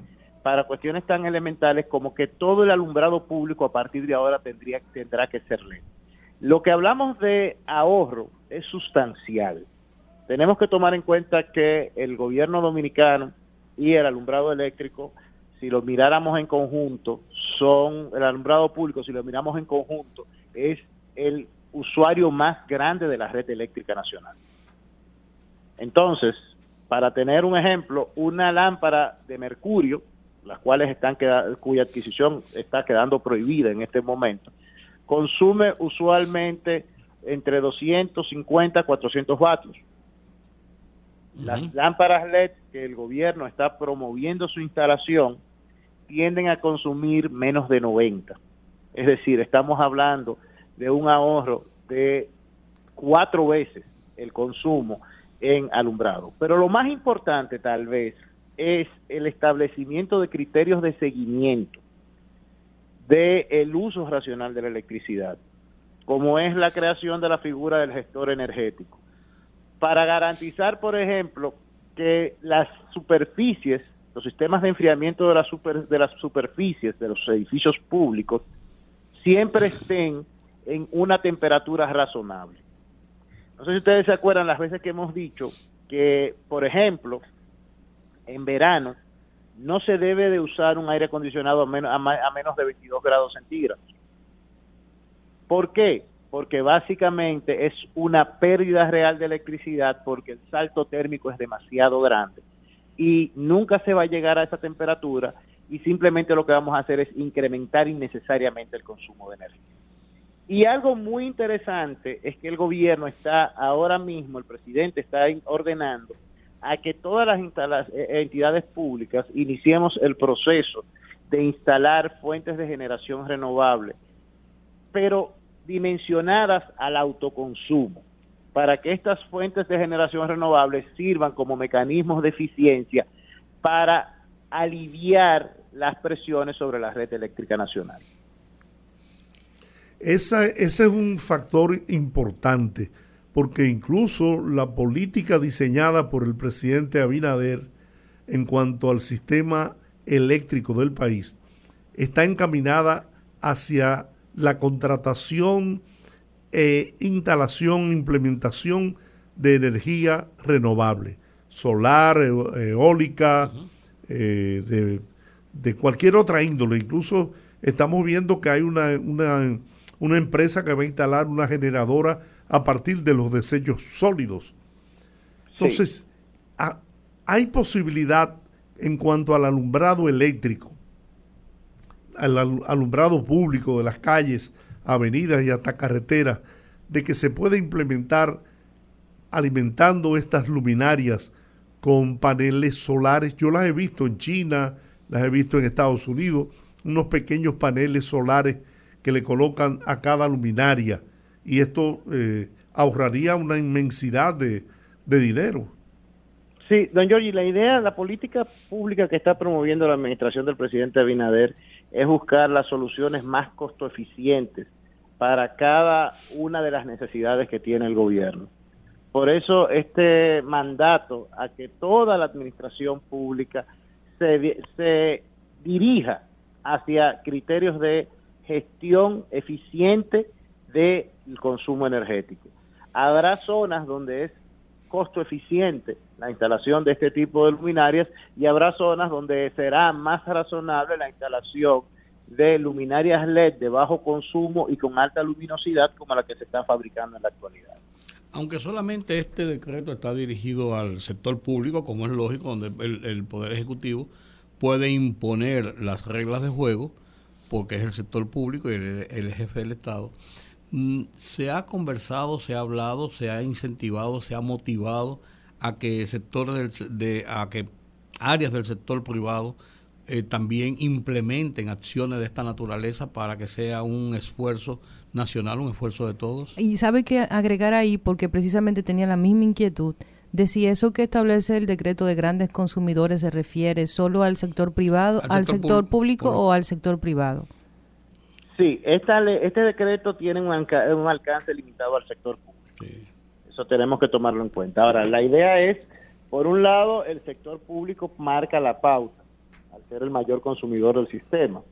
para cuestiones tan elementales como que todo el alumbrado público a partir de ahora tendría, tendrá que ser ley. Lo que hablamos de ahorro es sustancial. Tenemos que tomar en cuenta que el gobierno dominicano y el alumbrado eléctrico, si lo miráramos en conjunto, son el alumbrado público, si lo miramos en conjunto, es el usuario más grande de la red eléctrica nacional. Entonces, para tener un ejemplo, una lámpara de mercurio, las cuales están cuya adquisición está quedando prohibida en este momento, consume usualmente entre 250 a 400 vatios. Las lámparas LED que el gobierno está promoviendo su instalación tienden a consumir menos de 90. Es decir, estamos hablando de un ahorro de cuatro veces el consumo en alumbrado. Pero lo más importante tal vez es el establecimiento de criterios de seguimiento del el uso racional de la electricidad, como es la creación de la figura del gestor energético, para garantizar, por ejemplo, que las superficies, los sistemas de enfriamiento de, de las superficies de los edificios públicos siempre estén en una temperatura razonable. No sé si ustedes se acuerdan las veces que hemos dicho que, por ejemplo, en verano no se debe de usar un aire acondicionado a menos, a, menos de 22 grados centígrados. ¿Por qué? Porque básicamente es una pérdida real de electricidad porque el salto térmico es demasiado grande y nunca se va a llegar a esa temperatura y simplemente lo que vamos a hacer es incrementar innecesariamente el consumo de energía. Y algo muy interesante es que el gobierno está ahora mismo, el presidente está ordenando a que todas las eh, entidades públicas iniciemos el proceso de instalar fuentes de generación renovable, pero dimensionadas al autoconsumo, para que estas fuentes de generación renovable sirvan como mecanismos de eficiencia para aliviar las presiones sobre la red eléctrica nacional.
Ese es un factor importante porque incluso la política diseñada por el presidente Abinader en cuanto al sistema eléctrico del país está encaminada hacia la contratación, e instalación, implementación de energía renovable, solar, eólica, eh, de, cualquier otra índole. Incluso estamos viendo que hay una, una, una empresa que va a instalar una generadora a partir de los desechos sólidos. Entonces, hay posibilidad en cuanto al alumbrado eléctrico, al alumbrado público de las calles, avenidas y hasta carreteras, de que se pueda implementar alimentando estas luminarias con paneles solares. Yo las he visto en China, las he visto en Estados Unidos, unos pequeños paneles solares que le colocan a cada luminaria y esto eh, ahorraría una inmensidad de, dinero.
Sí, don Giorgi, la idea, la política pública que está promoviendo la administración del presidente Abinader es buscar las soluciones más costo eficientes para cada una de las necesidades que tiene el gobierno. Por eso este mandato a que toda la administración pública se, se dirija hacia criterios de gestión eficiente del consumo energético. Habrá zonas donde es costo eficiente la instalación de este tipo de luminarias y habrá zonas donde será más razonable la instalación de luminarias LED de bajo consumo y con alta luminosidad como la que se está fabricando en la actualidad.
Aunque solamente este decreto está dirigido al sector público, como es lógico, donde el, Poder Ejecutivo puede imponer las reglas de juego, porque es el sector público y el jefe del Estado, Mm, se ha conversado, se ha hablado, se ha incentivado, se ha motivado a que sectores de, a que áreas del sector privado eh, también implementen acciones de esta naturaleza para que sea un esfuerzo nacional, un esfuerzo de todos.
Y sabe que agregar ahí, porque precisamente tenía la misma inquietud, de si eso que establece el decreto de grandes consumidores se refiere solo al sector privado, al, sector, público o al sector privado.
Sí, este decreto tiene un, alcance limitado al sector público. Eso tenemos que tomarlo en cuenta. Ahora, la idea es, por un lado, el sector público marca la pauta, al ser el mayor consumidor del sistema.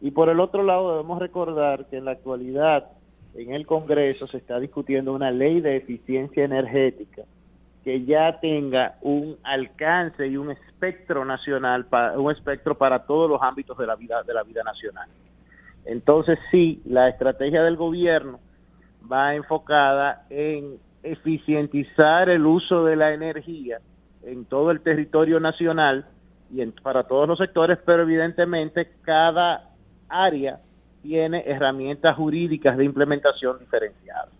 Y por el otro lado, debemos recordar que en la actualidad, en el Congreso, se está discutiendo una ley de eficiencia energética que ya tenga un alcance y un espectro nacional, un espectro para todos los ámbitos de la vida, de la vida nacional. Entonces sí, la estrategia del gobierno va enfocada en eficientizar el uso de la energía en todo el territorio nacional y para todos los sectores, pero evidentemente cada área tiene herramientas jurídicas de implementación diferenciadas.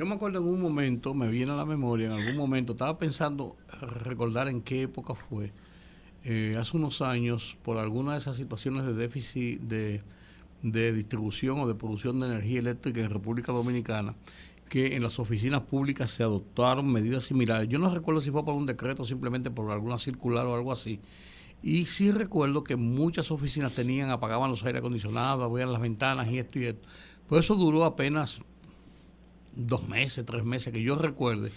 Yo me acuerdo en un momento, me viene a la memoria, en algún momento, estaba pensando recordar en qué época fue, eh, hace unos años, por alguna de esas situaciones de déficit de, de distribución o de producción de energía eléctrica en República Dominicana, que en las oficinas públicas se adoptaron medidas similares. Yo no recuerdo si fue por un decreto, simplemente por alguna circular o algo así. Y sí recuerdo que muchas oficinas tenían, apagaban los aire acondicionados, abrían las ventanas y esto y esto. Pues eso duró apenas dos meses, tres meses, que yo recuerde.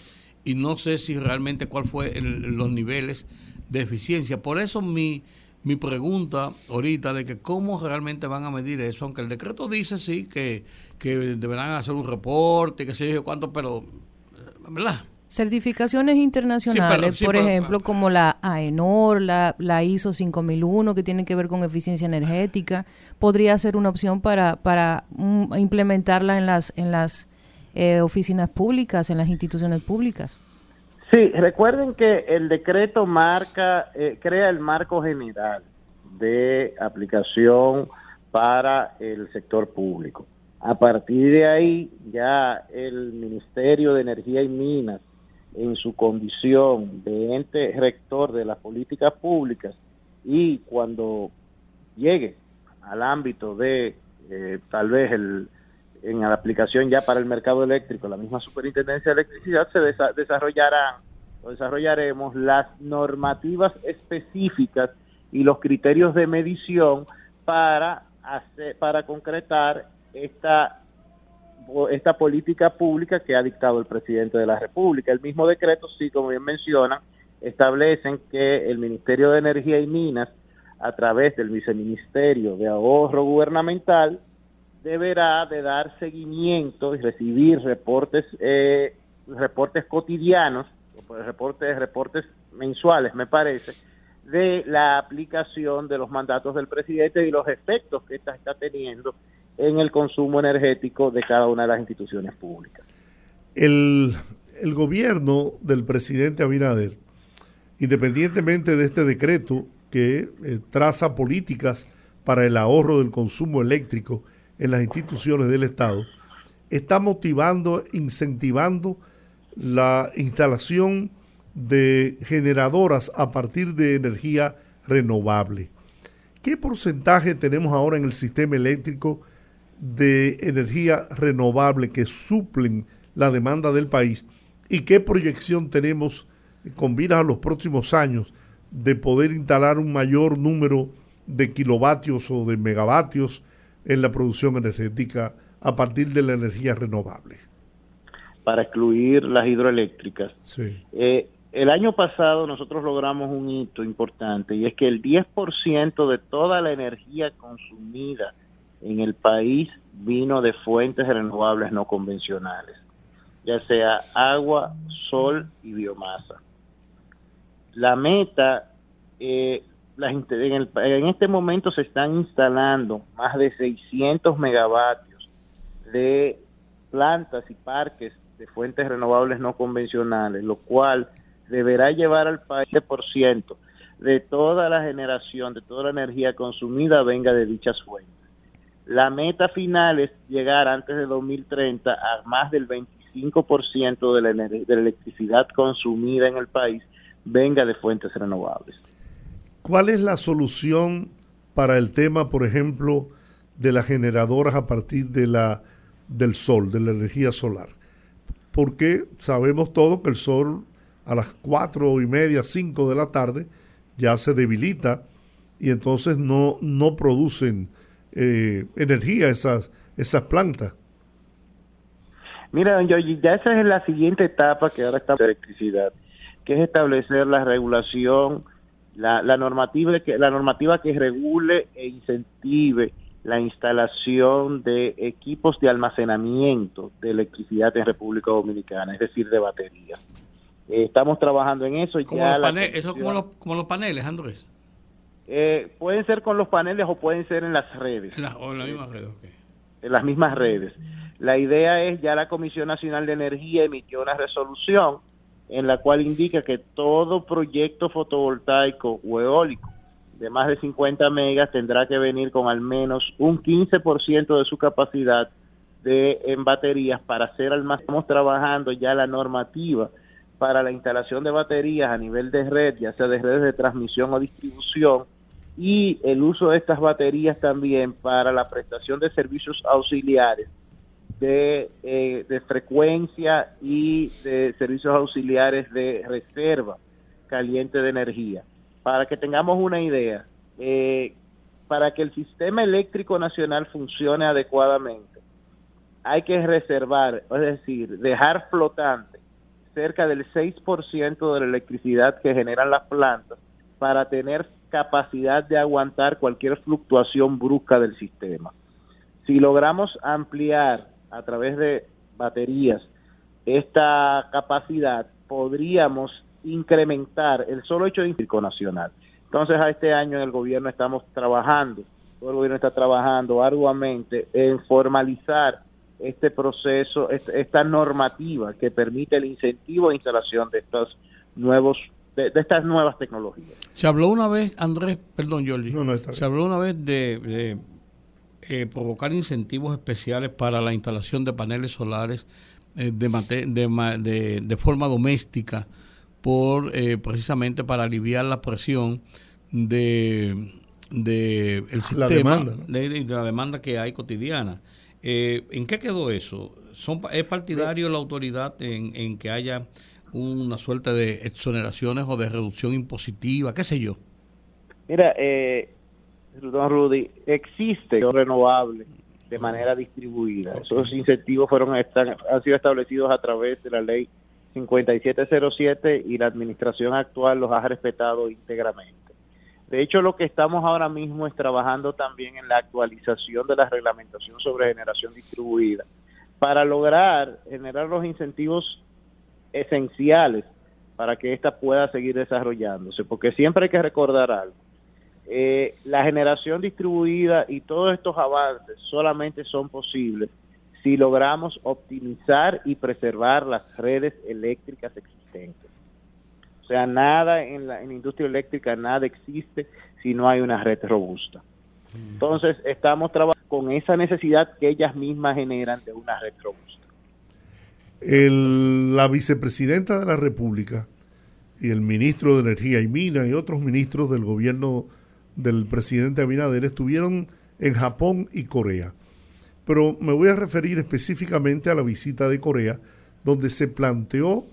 Y no sé si realmente cuál fue los niveles de eficiencia. Por eso mi, mi pregunta ahorita de que cómo realmente van a medir eso, aunque el decreto dice sí que, que deberán hacer un reporte, que sé yo cuánto, pero, ¿verdad?
Certificaciones internacionales, por ejemplo, como la AENOR, la, la ISO 5001, que tienen que ver con eficiencia energética, podría ser una opción para, para mm, implementarla en las, en las eh, oficinas públicas, en las instituciones públicas.
Sí, recuerden que el decreto marca, eh, crea el marco general de aplicación para el sector público. A partir de ahí, ya el Ministerio de Energía y Minas, en su condición de ente rector de las políticas públicas y cuando llegue al ámbito de eh, tal vez el, en la aplicación ya para el mercado eléctrico, la misma Superintendencia de Electricidad, se desarrollarán o desarrollaremos las normativas específicas y los criterios de medición para hacer, para concretar esta esta política pública que ha dictado el presidente de la República. El mismo decreto, sí, como bien mencionan, establecen que el Ministerio de Energía y Minas, a través del Viceministerio de Ahorro Gubernamental, deberá de dar seguimiento y recibir reportes eh, reportes cotidianos, reportes reportes mensuales, me parece, de la aplicación de los mandatos del presidente y los efectos que ésta está teniendo en el consumo energético de cada una de las instituciones públicas.
El, el gobierno del presidente Abinader, independientemente de este decreto que eh, traza políticas para el ahorro del consumo eléctrico en las instituciones del Estado, está motivando, incentivando la instalación de generadoras a partir de energía renovable. ¿Qué porcentaje tenemos ahora en el sistema eléctrico de energía renovable que suplen la demanda del país? ¿Y qué proyección tenemos con miras a los próximos años de poder instalar un mayor número de kilovatios o de megavatios en la producción energética a partir de la energía renovable.
Para excluir las hidroeléctricas. Eh, el año pasado nosotros logramos un hito importante y es que el 10% de toda la energía consumida en el país vino de fuentes renovables no convencionales, ya sea agua, sol y biomasa. La meta eh, en, este momento se están instalando más de 600 megavatios de plantas y parques de fuentes renovables no convencionales, lo cual deberá llevar al país por ciento de toda la generación, de toda la energía consumida venga de dichas fuentes. La meta final es llegar antes de 2030 a más del 25% de la, de la electricidad consumida en el país venga de fuentes renovables.
¿Cuál es la solución para el tema, por ejemplo, de las generadoras a partir de la, del sol, de la energía solar? Porque sabemos todos que el sol a las cuatro y media, cinco de la tarde ya se debilita y entonces no, no producen eh, energía esas, esas plantas.
Mira, ya esa es la siguiente etapa que ahora está de electricidad, que es establecer la regulación la, la, normativa que, la normativa que regule e incentive la instalación de equipos de almacenamiento de electricidad en República Dominicana, es decir, de baterías. Eh, estamos trabajando en eso. Y
como los paneles, ¿Eso como los, como los paneles, Andrés?
Eh, pueden ser con los paneles o pueden ser en las redes.
En o en las mismas redes,
En las mismas redes. La idea es, ya la Comisión Nacional de Energía emitió una resolución en la cual indica que todo proyecto fotovoltaico o eólico de más de 50 megas tendrá que venir con al menos un 15% de su capacidad de en baterías para hacer almacenaje. Estamos trabajando ya la normativa para la instalación de baterías a nivel de red, ya sea de redes de transmisión o distribución, y el uso de estas baterías también para la prestación de servicios auxiliares de, eh, de frecuencia y de servicios auxiliares de reserva caliente de energía. Para que tengamos una idea, eh, para que el sistema eléctrico nacional funcione adecuadamente, hay que reservar, es decir, dejar flotante cerca del 6% de la electricidad que generan las plantas para tener capacidad de aguantar cualquier fluctuación brusca del sistema. Si logramos ampliar a través de baterías esta capacidad, podríamos incrementar el solo hecho de eléctrico nacional. Entonces, a este año en el gobierno estamos trabajando, todo el gobierno está trabajando arduamente en formalizar este proceso, esta normativa que permite el incentivo de instalación de estos nuevos de, estas nuevas tecnologías.
Se habló una vez, Andrés, perdón, Jordi, se habló una vez de, eh, provocar incentivos especiales para la instalación de paneles solares eh, de, de, forma doméstica, por eh, precisamente para aliviar la presión de, de el sistema, de, la demanda que hay cotidiana. ¿En qué quedó eso? ¿Son, ¿Es partidario la autoridad en, en que haya una suerte de exoneraciones o de reducción impositiva, qué sé yo.
Mira, eh, don Rudy, existe renovable de manera distribuida. Esos incentivos fueron están, han sido establecidos a través de la ley 5707 y la administración actual los ha respetado íntegramente. De hecho, lo que estamos ahora mismo es trabajando también en la actualización de la reglamentación sobre generación distribuida para lograr generar los incentivos esenciales para que ésta pueda seguir desarrollándose, porque siempre hay que recordar algo. Eh, la generación distribuida y todos estos avances solamente son posibles si logramos optimizar y preservar las redes eléctricas existentes. O sea, nada en la, en la industria eléctrica, nada existe si no hay una red robusta. Entonces, estamos trabajando con esa necesidad que ellas mismas generan de una red robusta
la vicepresidenta de la República y el ministro de Energía y Mina y otros ministros del gobierno del presidente Abinader estuvieron en Japón y Corea. Pero me voy a referir específicamente a la visita de Corea, donde se planteó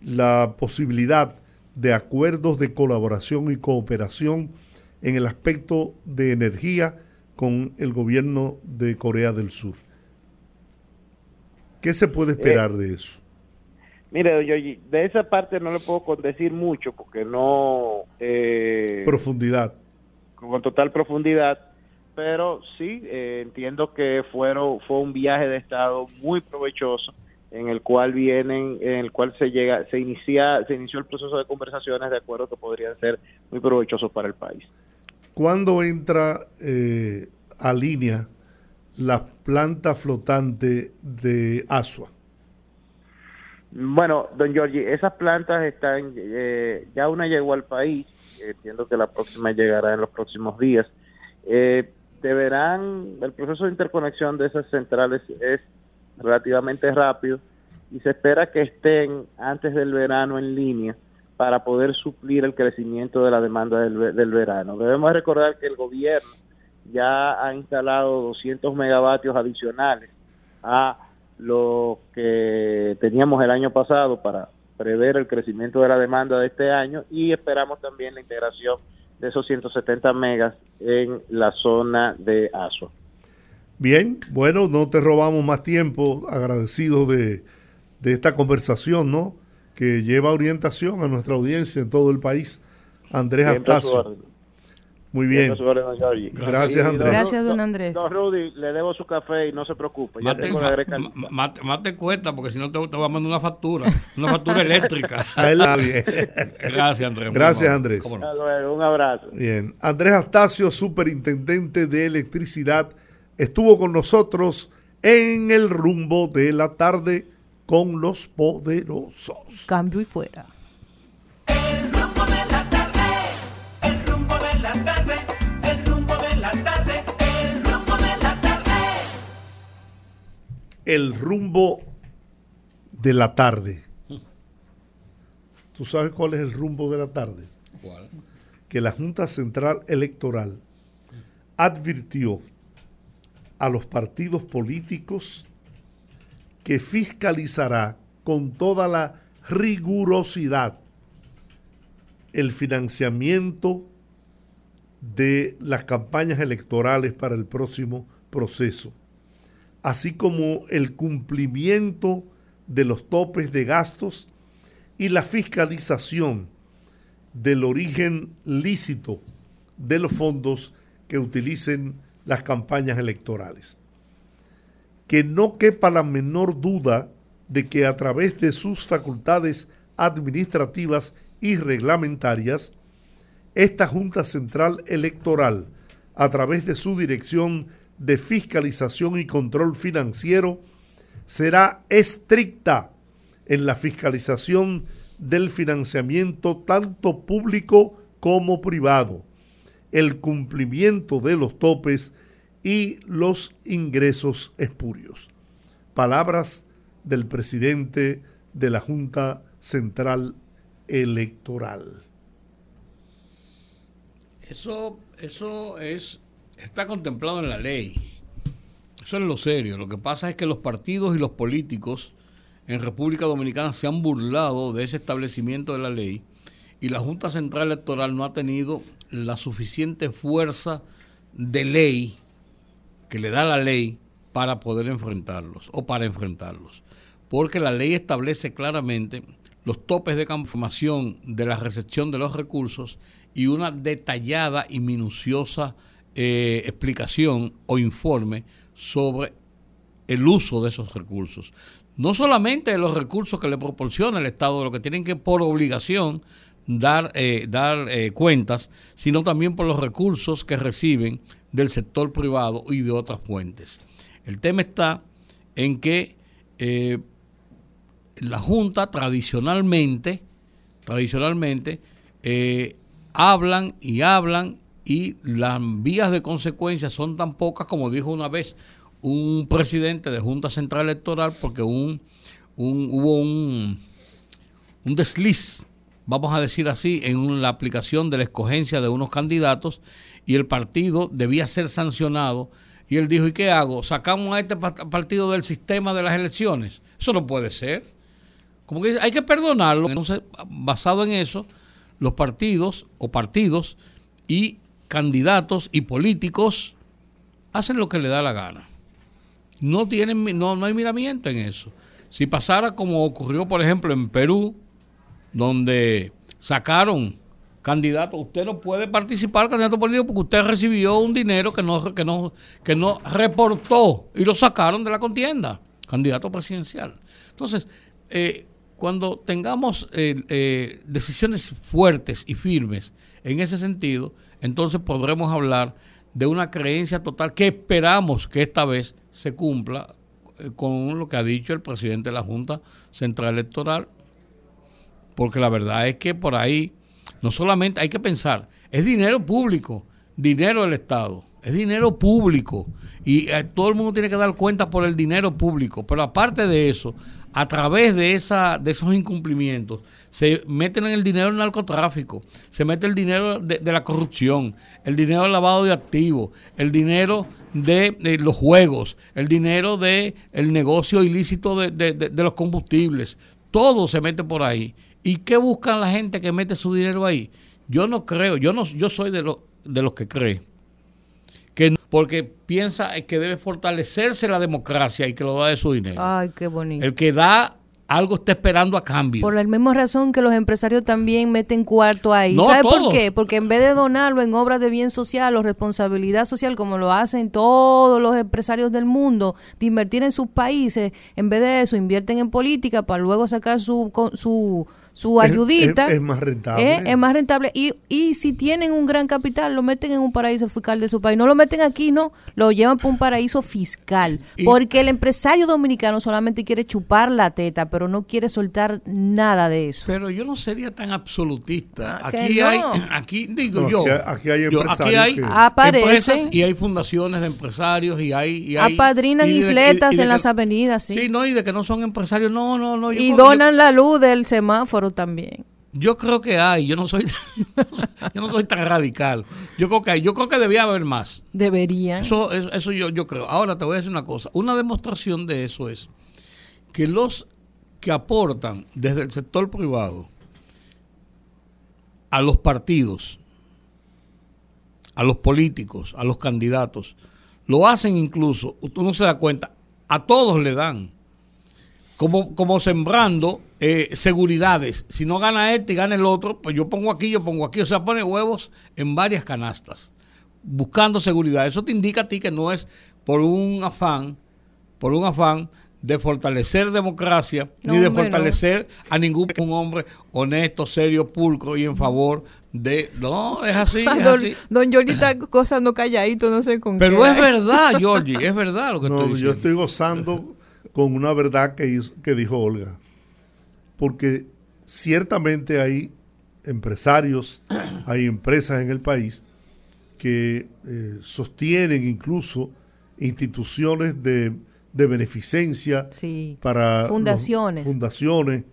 la posibilidad de acuerdos de colaboración y cooperación en el aspecto de energía con el gobierno de Corea del Sur. ¿Qué se puede esperar de eso?
Mire, yo de esa parte no le puedo decir mucho porque no...
Eh, profundidad.
Con total profundidad, pero sí, eh, entiendo que fueron, fue un viaje de Estado muy provechoso en el cual vienen, en el cual se llega, se inicia, se inició el proceso de conversaciones de acuerdo que podrían ser muy provechosos para el país.
¿Cuándo entra eh, a línea la planta flotante de Asua?
Bueno, don Giorgi, esas plantas están, eh, ya una llegó al país, entiendo que la próxima llegará en los próximos días. Eh, deberán, el proceso de interconexión de esas centrales es relativamente rápido y se espera que estén antes del verano en línea para poder suplir el crecimiento de la demanda del, del verano. Debemos recordar que el gobierno ya ha instalado 200 megavatios adicionales a lo que teníamos el año pasado para prever el crecimiento de la demanda de este año y esperamos también la integración de esos 170 megas en la zona de ASO.
Bien, bueno, no te robamos más tiempo, agradecido de, de esta conversación, ¿no? Que lleva orientación a nuestra audiencia en todo el país. Andrés Astacio. Muy bien. Gracias, Andrés.
Gracias, don Andrés.
Don Rudy, le debo su café y no se preocupe.
Ya tengo más, te cuesta porque si no te, te voy a mandar una factura, una factura eléctrica. Gracias, Andrés.
Gracias, Andrés.
Un abrazo.
Bien. Andrés Astacio, superintendente de electricidad, estuvo con nosotros en el rumbo de la tarde con los poderosos.
Cambio y fuera.
El rumbo de la tarde. ¿Tú sabes cuál es el rumbo de la tarde?
¿Cuál?
Que la Junta Central Electoral advirtió a los partidos políticos que fiscalizará con toda la rigurosidad el financiamiento de las campañas electorales para el próximo proceso, así como el cumplimiento de los topes de gastos y la fiscalización del origen lícito de los fondos que utilicen las campañas electorales. Que no quepa la menor duda de que a través de sus facultades administrativas y reglamentarias, esta Junta Central Electoral, a través de su Dirección de Fiscalización y Control Financiero, será estricta en la fiscalización del financiamiento tanto público como privado, el cumplimiento de los topes y los ingresos espurios. Palabras del presidente de la Junta Central Electoral.
Eso, eso es, está contemplado en la ley. Eso es lo serio. Lo que pasa es que los partidos y los políticos en República Dominicana se han burlado de ese establecimiento de la ley y la Junta Central Electoral no ha tenido la suficiente fuerza de ley que le da la ley para poder enfrentarlos o para enfrentarlos. Porque la ley establece claramente los topes de conformación de la recepción de los recursos y una detallada y minuciosa eh, explicación o informe sobre el uso de esos recursos. No solamente de los recursos que le proporciona el Estado, lo que tienen que por obligación dar, eh, dar eh, cuentas, sino también por los recursos que reciben del sector privado y de otras fuentes. El tema está en que la Junta tradicionalmente, tradicionalmente, hablan y hablan y las vías de consecuencia son tan pocas como dijo una vez un presidente de Junta Central Electoral porque un, hubo un, un desliz, vamos a decir así, en la aplicación de la escogencia de unos candidatos y el partido debía ser sancionado y él dijo, ¿y qué hago? ¿Sacamos a este partido del sistema de las elecciones? Eso no puede ser. Como que hay que perdonarlo. Entonces, basado en eso, los partidos o partidos y candidatos y políticos hacen lo que le da la gana. No tienen no, no hay miramiento en eso. Si pasara como ocurrió, por ejemplo, en Perú, donde sacaron candidatos, usted no puede participar candidato político porque usted recibió un dinero que no, que no, que no reportó y lo sacaron de la contienda, candidato presidencial. Entonces, eh, cuando tengamos eh, eh, decisiones fuertes y firmes en ese sentido, entonces podremos hablar de una creencia total que esperamos que esta vez se cumpla eh, con lo que ha dicho el presidente de la Junta Central Electoral, porque la verdad es que por ahí no solamente hay que pensar, es dinero público, dinero del Estado, es dinero público. Y todo el mundo tiene que dar cuenta por el dinero público, pero aparte de eso, a través de, esa, de esos incumplimientos, se meten en el dinero del narcotráfico, se mete el dinero de, la corrupción, el dinero del lavado de activos, el dinero de, los juegos, el dinero del el negocio ilícito de, los combustibles. Todo se mete por ahí. ¿Y qué buscan la gente que mete su dinero ahí? Yo no creo, yo no, yo soy de, de los que cree porque piensa que debe fortalecerse la democracia y que lo da de su dinero.
Ay, qué bonito.
El que da algo está esperando a cambio.
Por la misma razón que los empresarios también meten cuarto ahí. ¿Sabe por qué? Porque en vez de donarlo en obras de bien social o responsabilidad social, como lo hacen todos los empresarios del mundo, de invertir en sus países, en vez de eso invierten en política para luego sacar su, su su ayudita.
Es, más rentable.
¿eh? Es más rentable. Y, y si tienen un gran capital, lo meten en un paraíso fiscal de su país. No lo meten aquí, no. Lo llevan para un paraíso fiscal. porque el empresario dominicano solamente quiere chupar la teta, pero no quiere soltar nada de eso.
Pero yo no sería tan absolutista. Ah, aquí hay, aquí digo yo.
Aquí, hay empresarios. Aquí hay
aparecen,
y hay fundaciones de empresarios y hay. Y hay
apadrinan isletas en las avenidas, sí.
Sí, no, y de que no son empresarios. No, no, no.
y donan la luz del semáforo también.
Yo creo que hay, yo no soy yo no soy tan radical. Yo creo que hay, yo creo que debía haber más.
Debería.
Eso, eso, yo, yo creo. Ahora te voy a decir una cosa. Una demostración de eso es que los que aportan desde el sector privado a los partidos, a los políticos, a los candidatos, lo hacen incluso, uno se da cuenta, a todos le dan como, como sembrando eh, seguridades. Si no gana este y gana el otro, pues yo pongo aquí, yo pongo aquí. O sea, pone huevos en varias canastas, buscando seguridad. Eso te indica a ti que no es por un afán, por un afán de fortalecer democracia, ni de fortalecer a ningún hombre honesto, serio, pulcro y en favor de... No, es así. Es
don,
así.
don Giorgi está gozando calladito, no sé con
Pero es verdad, Giorgi, es verdad lo que estoy diciendo.
Yo estoy gozando con una verdad que, que dijo Olga. Porque ciertamente hay empresarios, hay empresas en el país que eh, sostienen incluso instituciones de, de beneficencia para
fundaciones.
fundaciones.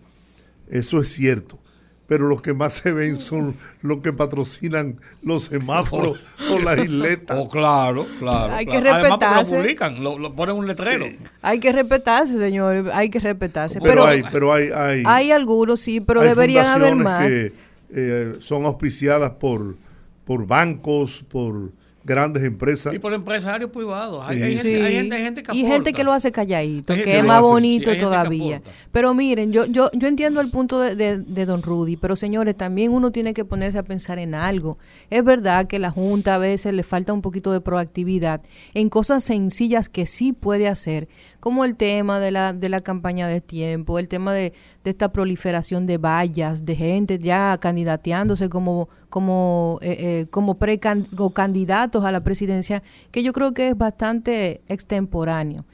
Eso es cierto pero los que más se ven son los que patrocinan los semáforos o las isletas.
Oh, claro, claro.
Hay que respetarse.
lo publican, lo, ponen un letrero.
Hay que respetarse, señor, hay que respetarse.
Pero, hay, pero hay, hay,
hay, algunos, sí, pero deberían haber más.
que eh, son auspiciadas por, por bancos, por grandes empresas.
Y por empresarios privados. Hay, gente, que
Y gente que lo hace calladito, que, es más bonito todavía. Pero miren, yo, yo, yo entiendo el punto de, de, don Rudy, pero señores, también uno tiene que ponerse a pensar en algo. Es verdad que la Junta a veces le falta un poquito de proactividad en cosas sencillas que sí puede hacer, como el tema de la, de la campaña de tiempo, el tema de, esta proliferación de vallas, de gente ya candidateándose como, como, eh, eh, como candidatos a la presidencia, que yo creo que es bastante extemporáneo.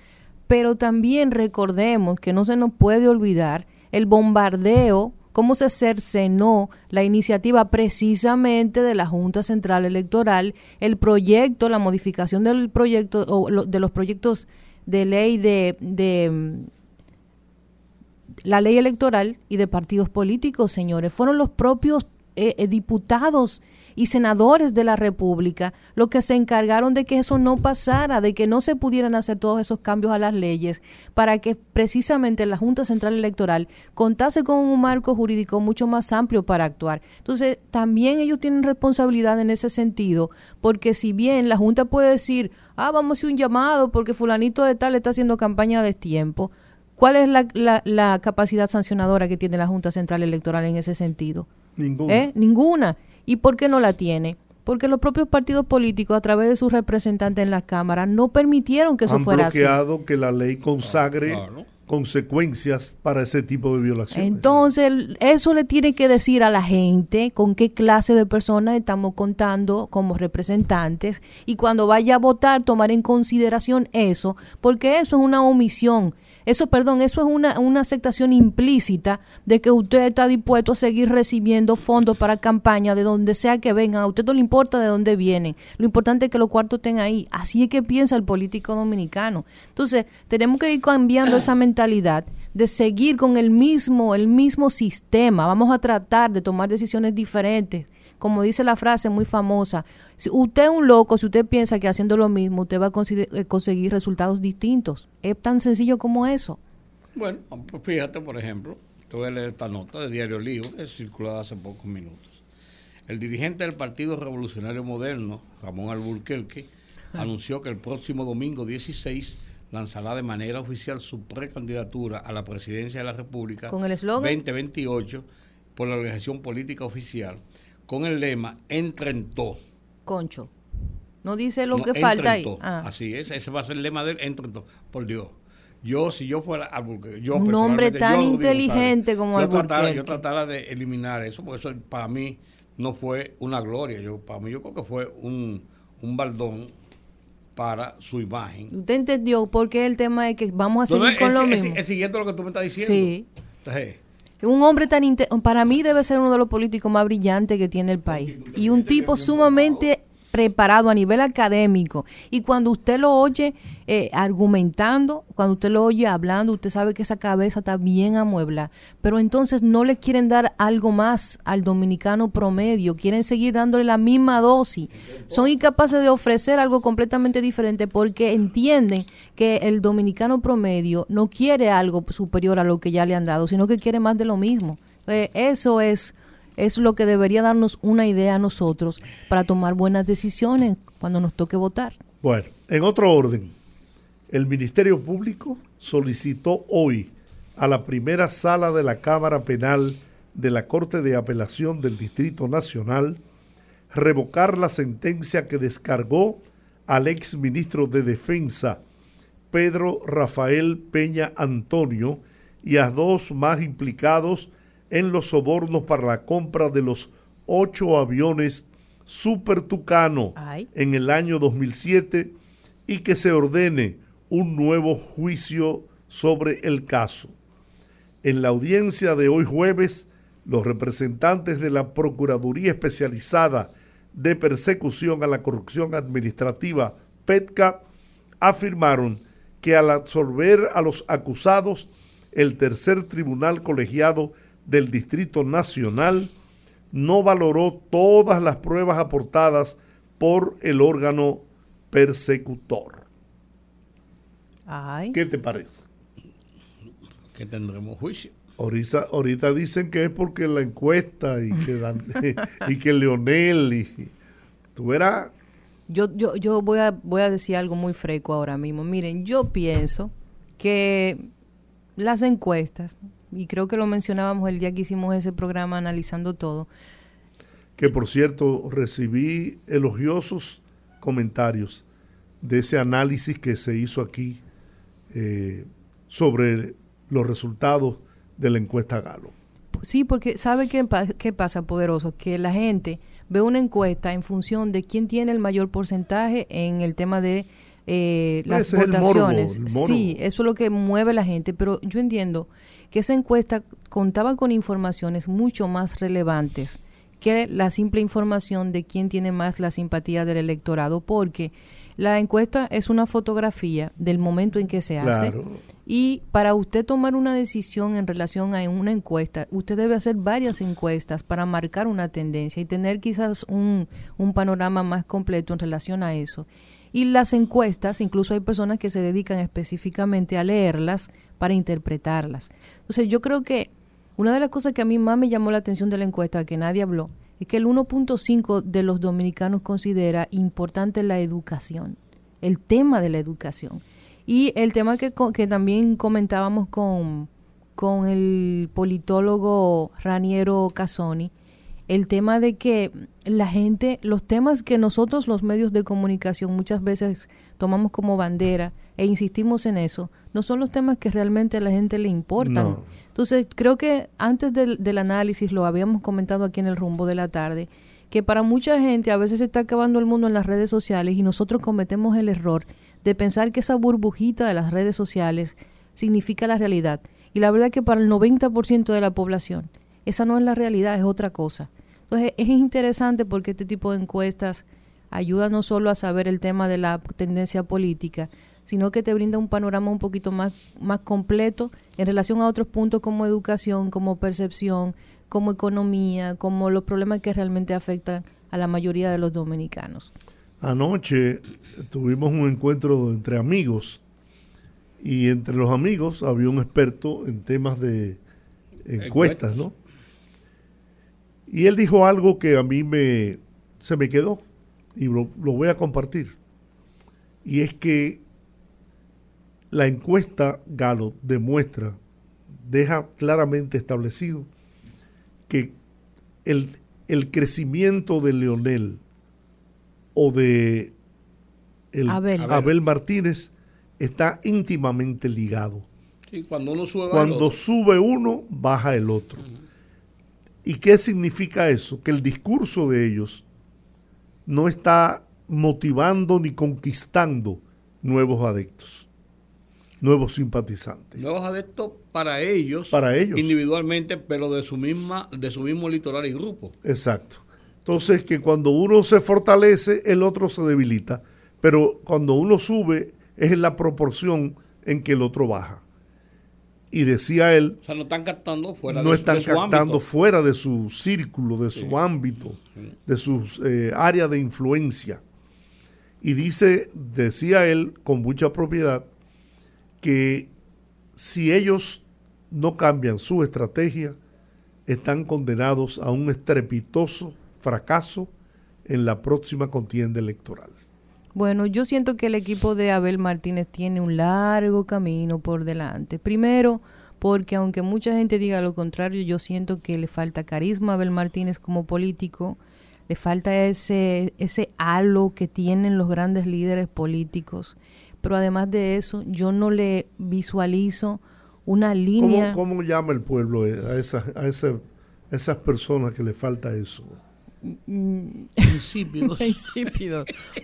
Pero también recordemos que no se nos puede olvidar el bombardeo cómo se cercenó la iniciativa precisamente de la Junta Central Electoral, el proyecto, la modificación del proyecto o de los proyectos de ley de, de mm, la ley electoral y de partidos políticos, señores. Fueron los propios eh, eh, diputados y senadores de la República los que se encargaron de que eso no pasara, de que no se pudieran hacer todos esos cambios a las leyes, para que precisamente la Junta Central Electoral contase con un marco jurídico mucho más amplio para actuar. Entonces, también ellos tienen responsabilidad en ese sentido, porque si bien la Junta puede decir, ah, vamos a hacer un llamado porque fulanito de tal está haciendo campaña de tiempo, ¿cuál es la, la capacidad sancionadora que tiene la Junta Central Electoral en ese sentido?
Ninguna.
¿Eh? Ninguna. ¿Y por qué no la tiene? Porque los propios partidos políticos, a través de sus representantes en las cámaras, no permitieron que eso fuera
así. Han bloqueado que la ley consagre consecuencias para ese tipo de violaciones.
Entonces, eso le tiene que decir a la gente con qué clase de personas estamos contando como representantes y cuando vaya a votar, tomar en consideración eso, porque eso es una omisión eso, perdón, eso es una, una aceptación implícita de que usted está dispuesto a seguir recibiendo fondos para campaña de donde sea que vengan. A usted no le importa de dónde vienen. Lo importante es que los cuartos estén ahí. Así es que piensa el político dominicano. Entonces, tenemos que ir cambiando esa mentalidad de seguir con el mismo, el mismo sistema. Vamos a tratar de tomar decisiones diferentes como dice la frase muy famosa, si usted es un loco, si usted piensa que haciendo lo mismo usted va a eh, conseguir resultados distintos. Es tan sencillo como eso.
Bueno, pues fíjate, por ejemplo, te voy a leer esta nota de Diario Libre, circulada hace pocos minutos. El dirigente del Partido Revolucionario Moderno, Ramón Alburquerque, anunció que el próximo domingo 16 lanzará de manera oficial su precandidatura a la presidencia de la República
¿Con el
2028 por la organización política oficial con el lema Entrentó.
Concho. No dice lo que falta ahí.
Ah. Así es, ese va a ser el lema del Entrentó, por Dios. yo, si yo fuera yo
un hombre tan inteligente como
yo tratara, yo tratara de eliminar eso, porque eso para mí no fue una gloria. Yo, para mí, yo creo que fue un, un baldón para su imagen.
¿Usted entendió por qué el tema de que vamos a seguir con lo mismo?
Es, siguiendo lo que tú me estás diciendo.
Sí. Un hombre tan para mí debe ser uno de los políticos más brillantes que tiene el país. Y un tipo sumamente preparado a nivel académico. Y cuando usted lo oye eh, argumentando, cuando usted lo oye hablando, usted sabe que esa cabeza está bien amuebla. Pero entonces no le quieren dar algo más al dominicano promedio, quieren seguir dándole la misma dosis. Son incapaces de ofrecer algo completamente diferente porque entienden que el dominicano promedio no quiere algo superior a lo que ya le han dado, sino que quiere más de lo mismo. Eh, eso es es lo que debería darnos una idea a nosotros para tomar buenas decisiones cuando nos toque votar.
Bueno, en otro orden, el Ministerio Público solicitó hoy a la primera sala de la Cámara Penal de la Corte de Apelación del Distrito Nacional revocar la sentencia que descargó al ex ministro de Defensa, Pedro Rafael Peña Antonio, y a dos más implicados en los sobornos para la compra de los ocho aviones Super Tucano en el año 2007 y que se ordene un nuevo juicio sobre el caso. En la audiencia de hoy jueves, los representantes de la Procuraduría Especializada de Persecución a la Corrupción Administrativa, PETCA, afirmaron que al absorber a los acusados, el tercer tribunal colegiado del Distrito Nacional no valoró todas las pruebas aportadas por el órgano persecutor. ¿Qué te parece?
Que tendremos juicio.
Ahorita, ahorita dicen que es porque la encuesta y que, y que Leonel y tú verás.
Yo, yo, yo voy, a, voy a decir algo muy freco ahora mismo. Miren, yo pienso que las encuestas y creo que lo mencionábamos el día que hicimos ese programa analizando todo.
Que por cierto, recibí elogiosos comentarios de ese análisis que se hizo aquí eh, sobre los resultados de la encuesta Galo.
Sí, porque ¿sabe qué, qué pasa, poderoso? Que la gente ve una encuesta en función de quién tiene el mayor porcentaje en el tema de eh, las votaciones. Sí, eso es lo que mueve la gente, pero yo entiendo que esa encuesta contaba con informaciones mucho más relevantes que la simple información de quién tiene más la simpatía del electorado, porque la encuesta es una fotografía del momento en que se hace y para usted tomar una decisión en relación a una encuesta, usted debe hacer varias encuestas para marcar una tendencia y tener quizás un, un panorama más completo en relación a eso. Y las encuestas, incluso hay personas que se dedican específicamente a leerlas para interpretarlas. Entonces yo creo que una de las cosas que a mí más me llamó la atención de la encuesta, que nadie habló, es que el 1.5 de los dominicanos considera importante la educación, el tema de la educación. Y el tema que, que también comentábamos con, con el politólogo Raniero Casoni, el tema de que la gente, los temas que nosotros los medios de comunicación muchas veces tomamos como bandera e insistimos en eso, no son los temas que realmente a la gente le importan. Entonces, creo que antes del, del, análisis, lo habíamos comentado aquí en el rumbo de la tarde, que para mucha gente a veces se está acabando el mundo en las redes sociales y nosotros cometemos el error de pensar que esa burbujita de las redes sociales significa la realidad. Y la verdad es que para el 90% de la población, esa no es la realidad, es otra cosa. Entonces, es interesante porque este tipo de encuestas ayuda no solo a saber el tema de la tendencia política, sino que te brinda un panorama un poquito más, más completo en relación a otros puntos como educación, como percepción, como economía, como los problemas que realmente afectan a la mayoría de los dominicanos.
Anoche tuvimos un encuentro entre amigos y entre los amigos había un experto en temas de encuestas, ¿no? Y él dijo algo que a mí me, se me quedó y lo voy a compartir. Y es que la encuesta Galo demuestra, deja claramente establecido que el, el crecimiento de Leonel o de Abel. Abel Martínez está íntimamente ligado.
cuando uno sube,
cuando sube uno, baja el otro. ¿Y qué significa eso? Que el discurso de ellos no está motivando ni conquistando nuevos adeptos, nuevos simpatizantes.
Nuevos adeptos para ellos,
para ellos,
individualmente, pero de su misma, de su mismo litoral y grupo.
Exacto. Entonces que cuando uno se fortalece, el otro se debilita, pero cuando uno sube es en la proporción en que el otro baja. Y decía él,
o sea, no están captando fuera
no están captando fuera de su círculo, de su ámbito, de su eh, área de influencia. Y dice, decía él con mucha propiedad, que si ellos no cambian su estrategia, están condenados a un estrepitoso fracaso en la próxima contienda electoral.
Bueno, yo siento que el equipo de Abel Martínez tiene un largo camino por delante. Primero, porque aunque mucha gente diga lo contrario, yo siento que le falta carisma a Abel Martínez como político, le falta ese, ese halo que tienen los grandes líderes políticos. Pero además de eso, yo no le visualizo una línea...
¿Cómo, llama el pueblo a, esas, a, a esas personas que le falta eso?
Insípidos.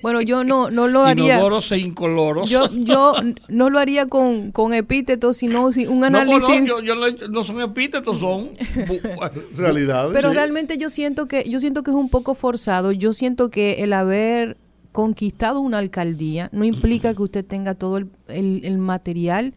Bueno, yo no, no lo haría.
Inodoros e incoloros.
Yo, yo no lo haría con, con epítetos, sino un análisis.
No, yo, no son epítetos, son
realidades.
Pero realmente yo siento que yo siento que es un poco forzado. Yo siento que el haber conquistado una alcaldía no implica que usted tenga todo el, el material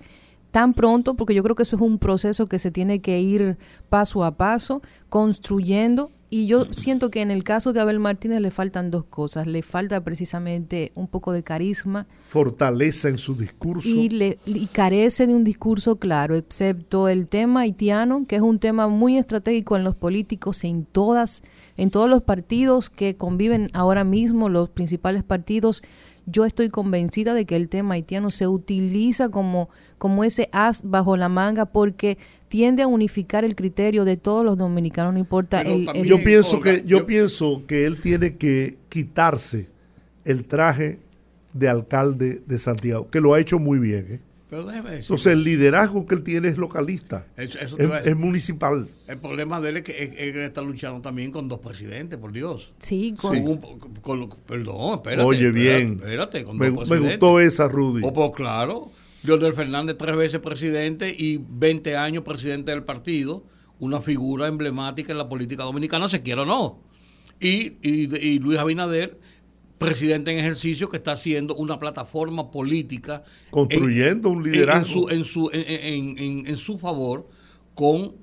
tan pronto, porque yo creo que eso es un proceso que se tiene que ir paso a paso, construyendo y yo siento que en el caso de Abel Martínez le faltan dos cosas. Le falta precisamente un poco de carisma.
Fortaleza en su discurso.
Y, le, carece de un discurso claro, excepto el tema haitiano, que es un tema muy estratégico en los políticos, en todas, en todos los partidos que conviven ahora mismo, los principales partidos. Yo estoy convencida de que el tema haitiano se utiliza como, como ese as bajo la manga porque tiende a unificar el criterio de todos los dominicanos, no importa el,
Yo pienso que yo, pienso que él tiene que quitarse el traje de alcalde de Santiago, que lo ha hecho muy bien. ¿eh? Pero Entonces el liderazgo que él tiene es localista, es, municipal.
El problema de él es que él, está luchando también con dos presidentes, por Dios.
Sí,
con, perdón, espérate.
Oye, bien.
Espérate,
me, me gustó esa, Rudy.
Oh, pues claro. Leonel Fernández tres veces presidente y 20 años presidente del partido, una figura emblemática en la política dominicana, se quiere o no. Y, y, Luis Abinader, presidente en ejercicio, que está haciendo una plataforma política.
Construyendo un liderazgo.
En su, en, en, en su favor, con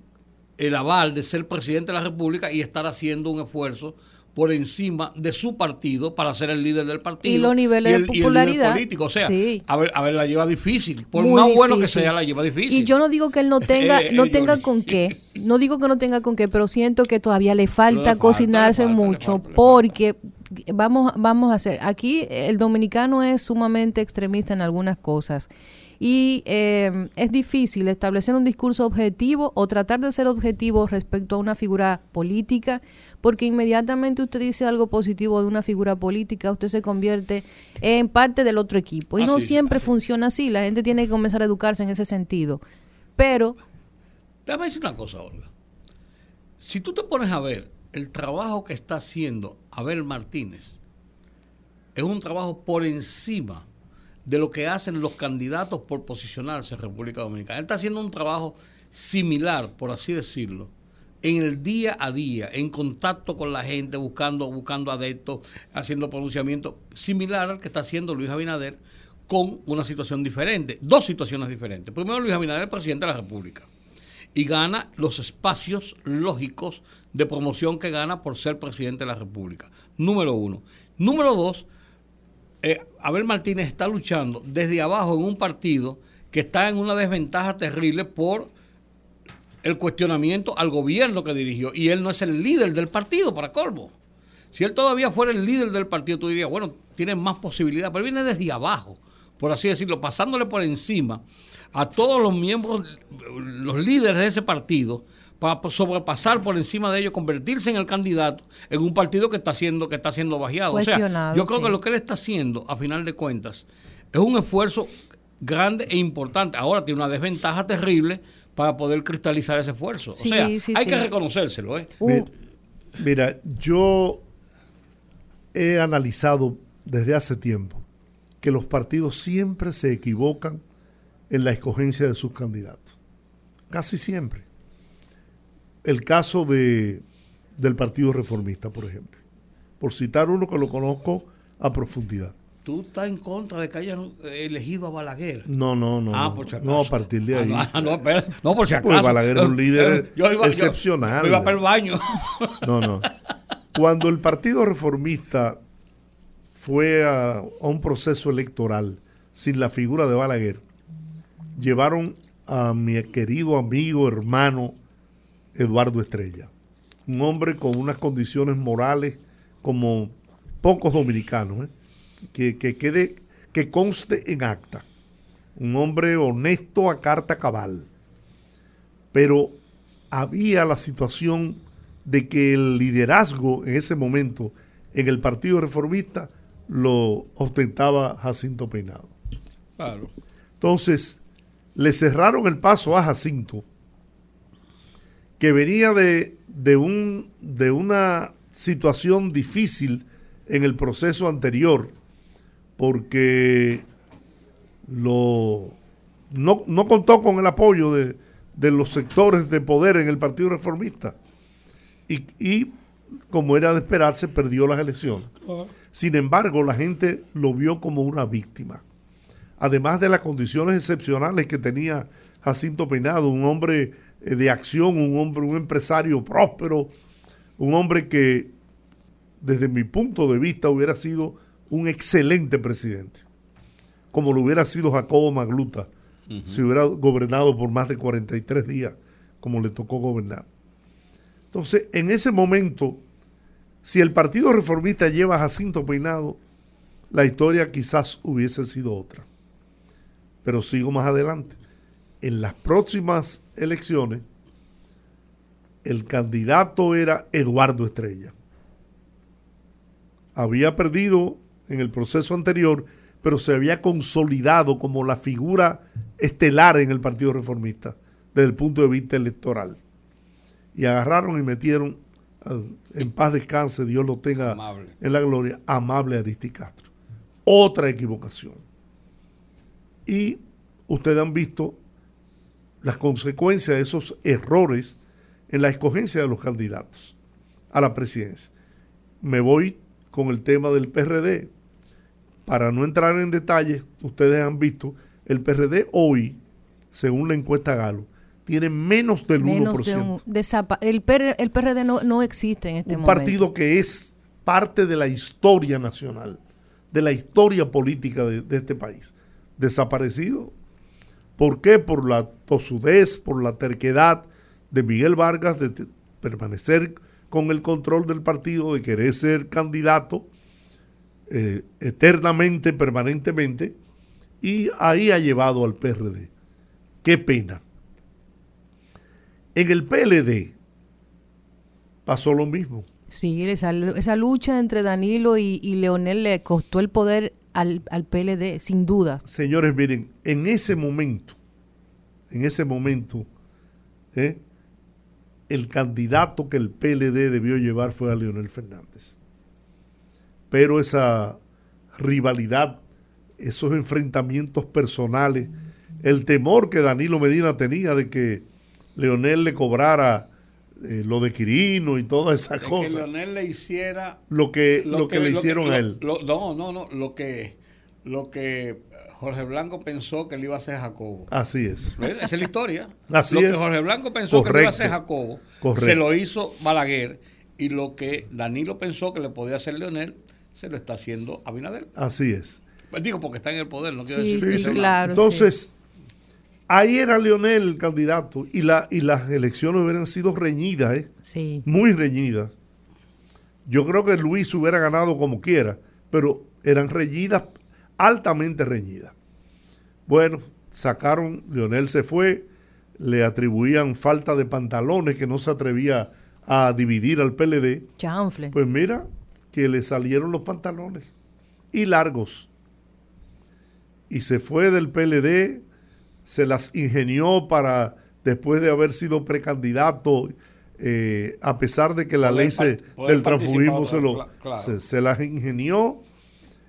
el aval de ser presidente de la República y estar haciendo un esfuerzo por encima de su partido para ser el líder del partido.
Y los niveles de popularidad.
político. O sea, a, ver, a ver, la lleva difícil. Por más bueno que sea, la lleva difícil.
Y yo no digo que él no tenga, eh, no tenga con qué. No digo que no tenga con qué, pero siento que todavía le falta cocinarse mucho porque vamos, vamos a hacer. Aquí el dominicano es sumamente extremista en algunas cosas y eh, es difícil establecer un discurso objetivo o tratar de ser objetivo respecto a una figura política porque inmediatamente usted dice algo positivo de una figura política, usted se convierte en parte del otro equipo. Y no siempre funciona así, la gente tiene que comenzar a educarse en ese sentido. Pero...
Déjame decir una cosa, Olga. Si tú te pones a ver el trabajo que está haciendo Abel Martínez, es un trabajo por encima de lo que hacen los candidatos por posicionarse en República Dominicana. Él está haciendo un trabajo similar, por así decirlo, en el día a día, en contacto con la gente, buscando, buscando adeptos, haciendo pronunciamiento similar al que está haciendo Luis Abinader, con una situación diferente, dos situaciones diferentes. Primero, Luis Abinader, presidente de la República, y gana los espacios lógicos de promoción que gana por ser presidente de la República. Número uno. Número dos, eh, Abel Martínez está luchando desde abajo en un partido que está en una desventaja terrible por el cuestionamiento al gobierno que dirigió y él no es el líder del partido, para colmo. Si él todavía fuera el líder del partido, tú dirías, bueno, tiene más posibilidad, pero viene desde abajo, por así decirlo, pasándole por encima a todos los miembros, los líderes de ese partido, para sobrepasar por encima de ellos, convertirse en el candidato en un partido que está siendo, que está siendo bajeado. O sea, yo creo que lo que él está haciendo, a final de cuentas, es un esfuerzo grande e importante. Ahora tiene una desventaja terrible para poder cristalizar ese esfuerzo. o sea, hay que reconocérselo. ¿eh?
Uh. Mira, yo he analizado desde hace tiempo que los partidos siempre se equivocan en la escogencia de sus candidatos. Casi siempre. El caso de, del Partido Reformista, por ejemplo. Por citar uno que lo conozco a profundidad.
¿Tú estás en contra de que hayan elegido a Balaguer?
No, no, no.
Ah, por si
No, a partir de ahí.
Ah, no, espera, no, por si acaso.
Pues Balaguer es un líder
Yo iba- yo-
excepcional.
yo iba para el baño.
No, no. Cuando el Partido Reformista fue a, a un proceso electoral sin la figura de Balaguer, llevaron a mi querido amigo, hermano, Eduardo Estrella. Un hombre con unas condiciones morales como pocos dominicanos, ¿eh? que, que quede, que conste en acta. Un hombre honesto a carta cabal. Pero había la situación de que el liderazgo en ese momento en el Partido Reformista lo ostentaba Jacinto Peinado.
Claro.
Entonces, le cerraron el paso a Jacinto, que venía de, de un, de una situación difícil en el proceso anterior, porque lo, no, no contó con el apoyo de, de los sectores de poder en el Partido Reformista. Y, y, como era de esperarse, perdió las elecciones. Sin embargo, la gente lo vio como una víctima además de las condiciones excepcionales que tenía Jacinto Peinado, un hombre eh, de acción, un hombre, un empresario próspero, un hombre que desde mi punto de vista hubiera sido un excelente presidente, como lo hubiera sido Jacobo Magluta, si hubiera gobernado por más de 43 días, como le tocó gobernar. Entonces, en ese momento, si el Partido Reformista lleva a Jacinto Peinado, la historia quizás hubiese sido otra pero sigo más adelante. En las próximas elecciones, el candidato era Eduardo Estrella. Había perdido en el proceso anterior, pero se había consolidado como la figura estelar en el Partido Reformista desde el punto de vista electoral. Y agarraron y metieron, en paz descanse, Dios lo tenga
Amable.
en la gloria, amable Aristi Castro. Otra equivocación. Y ustedes han visto las consecuencias de esos errores en la escogencia de los candidatos a la presidencia. Me voy con el tema del PRD. Para no entrar en detalles, ustedes han visto, el PRD hoy, según la encuesta Galo, tiene menos del
Menos
1%.
de un, desapa- el, PR el PRD no, no existe en este
un
momento.
partido que es parte de la historia nacional, de la historia política de, de este país. Desaparecido. ¿Por qué? Por la tosudez, por la terquedad de Miguel Vargas de permanecer con el control del partido, de querer ser candidato eh, eternamente, permanentemente, y ahí ha llevado al PRD. Qué pena. En el PLD pasó lo mismo.
Sí, esa, esa lucha entre Danilo y, y Leonel le costó el poder al, al PLD, sin duda.
Señores, miren, en ese momento, en ese momento, ¿eh? el candidato que el PLD debió llevar fue a Leonel Fernández. Pero esa rivalidad, esos enfrentamientos personales, el temor que Danilo Medina tenía de que Leonel le cobrara eh, lo de Quirino y todas esas
que
cosas,
Leonel le hiciera
lo que, lo que, le
lo
hicieron
lo-
a él.
lo- no, no, no. Lo que, lo que Jorge Blanco pensó que le iba a hacer Jacobo.
Así es.
Esa es la historia.
Así
lo que
es.
Jorge Blanco pensó que le iba a hacer. Jacobo,
Correcto.
se lo hizo Balaguer. Y lo que Danilo pensó que le podía hacer Leonel, se lo está haciendo Abinader.
Así es.
Pues Digo, porque está en el poder, no quiero
Sí,
decir que
sí, claro.
Entonces, ahí era Leonel el candidato y, la, y las elecciones hubieran sido reñidas, ¿eh?
Sí.
muy reñidas. Yo creo que Luis hubiera ganado como quiera, pero eran reñidas, altamente reñidas. Bueno, sacaron, Leonel se fue, le atribuían falta de pantalones que no se atrevía a dividir al PLD.
Chanfle.
Pues mira, que le salieron los pantalones y largos. y se fue del PLD, se las ingenió para, después de haber sido precandidato, eh, a pesar de que la ley del transfugismo se, lo, se, las ingenió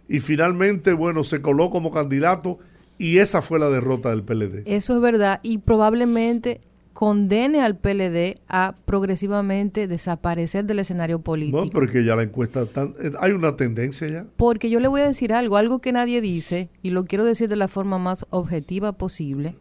y finalmente, bueno, se coló como candidato y esa fue la derrota del PLD.
Eso es verdad y probablemente condene al PLD a progresivamente desaparecer del escenario político. No,
porque ya la encuesta, eh, hay una tendencia ya.
Porque yo le voy a decir algo, algo que nadie dice, y lo quiero decir de la forma más objetiva posible,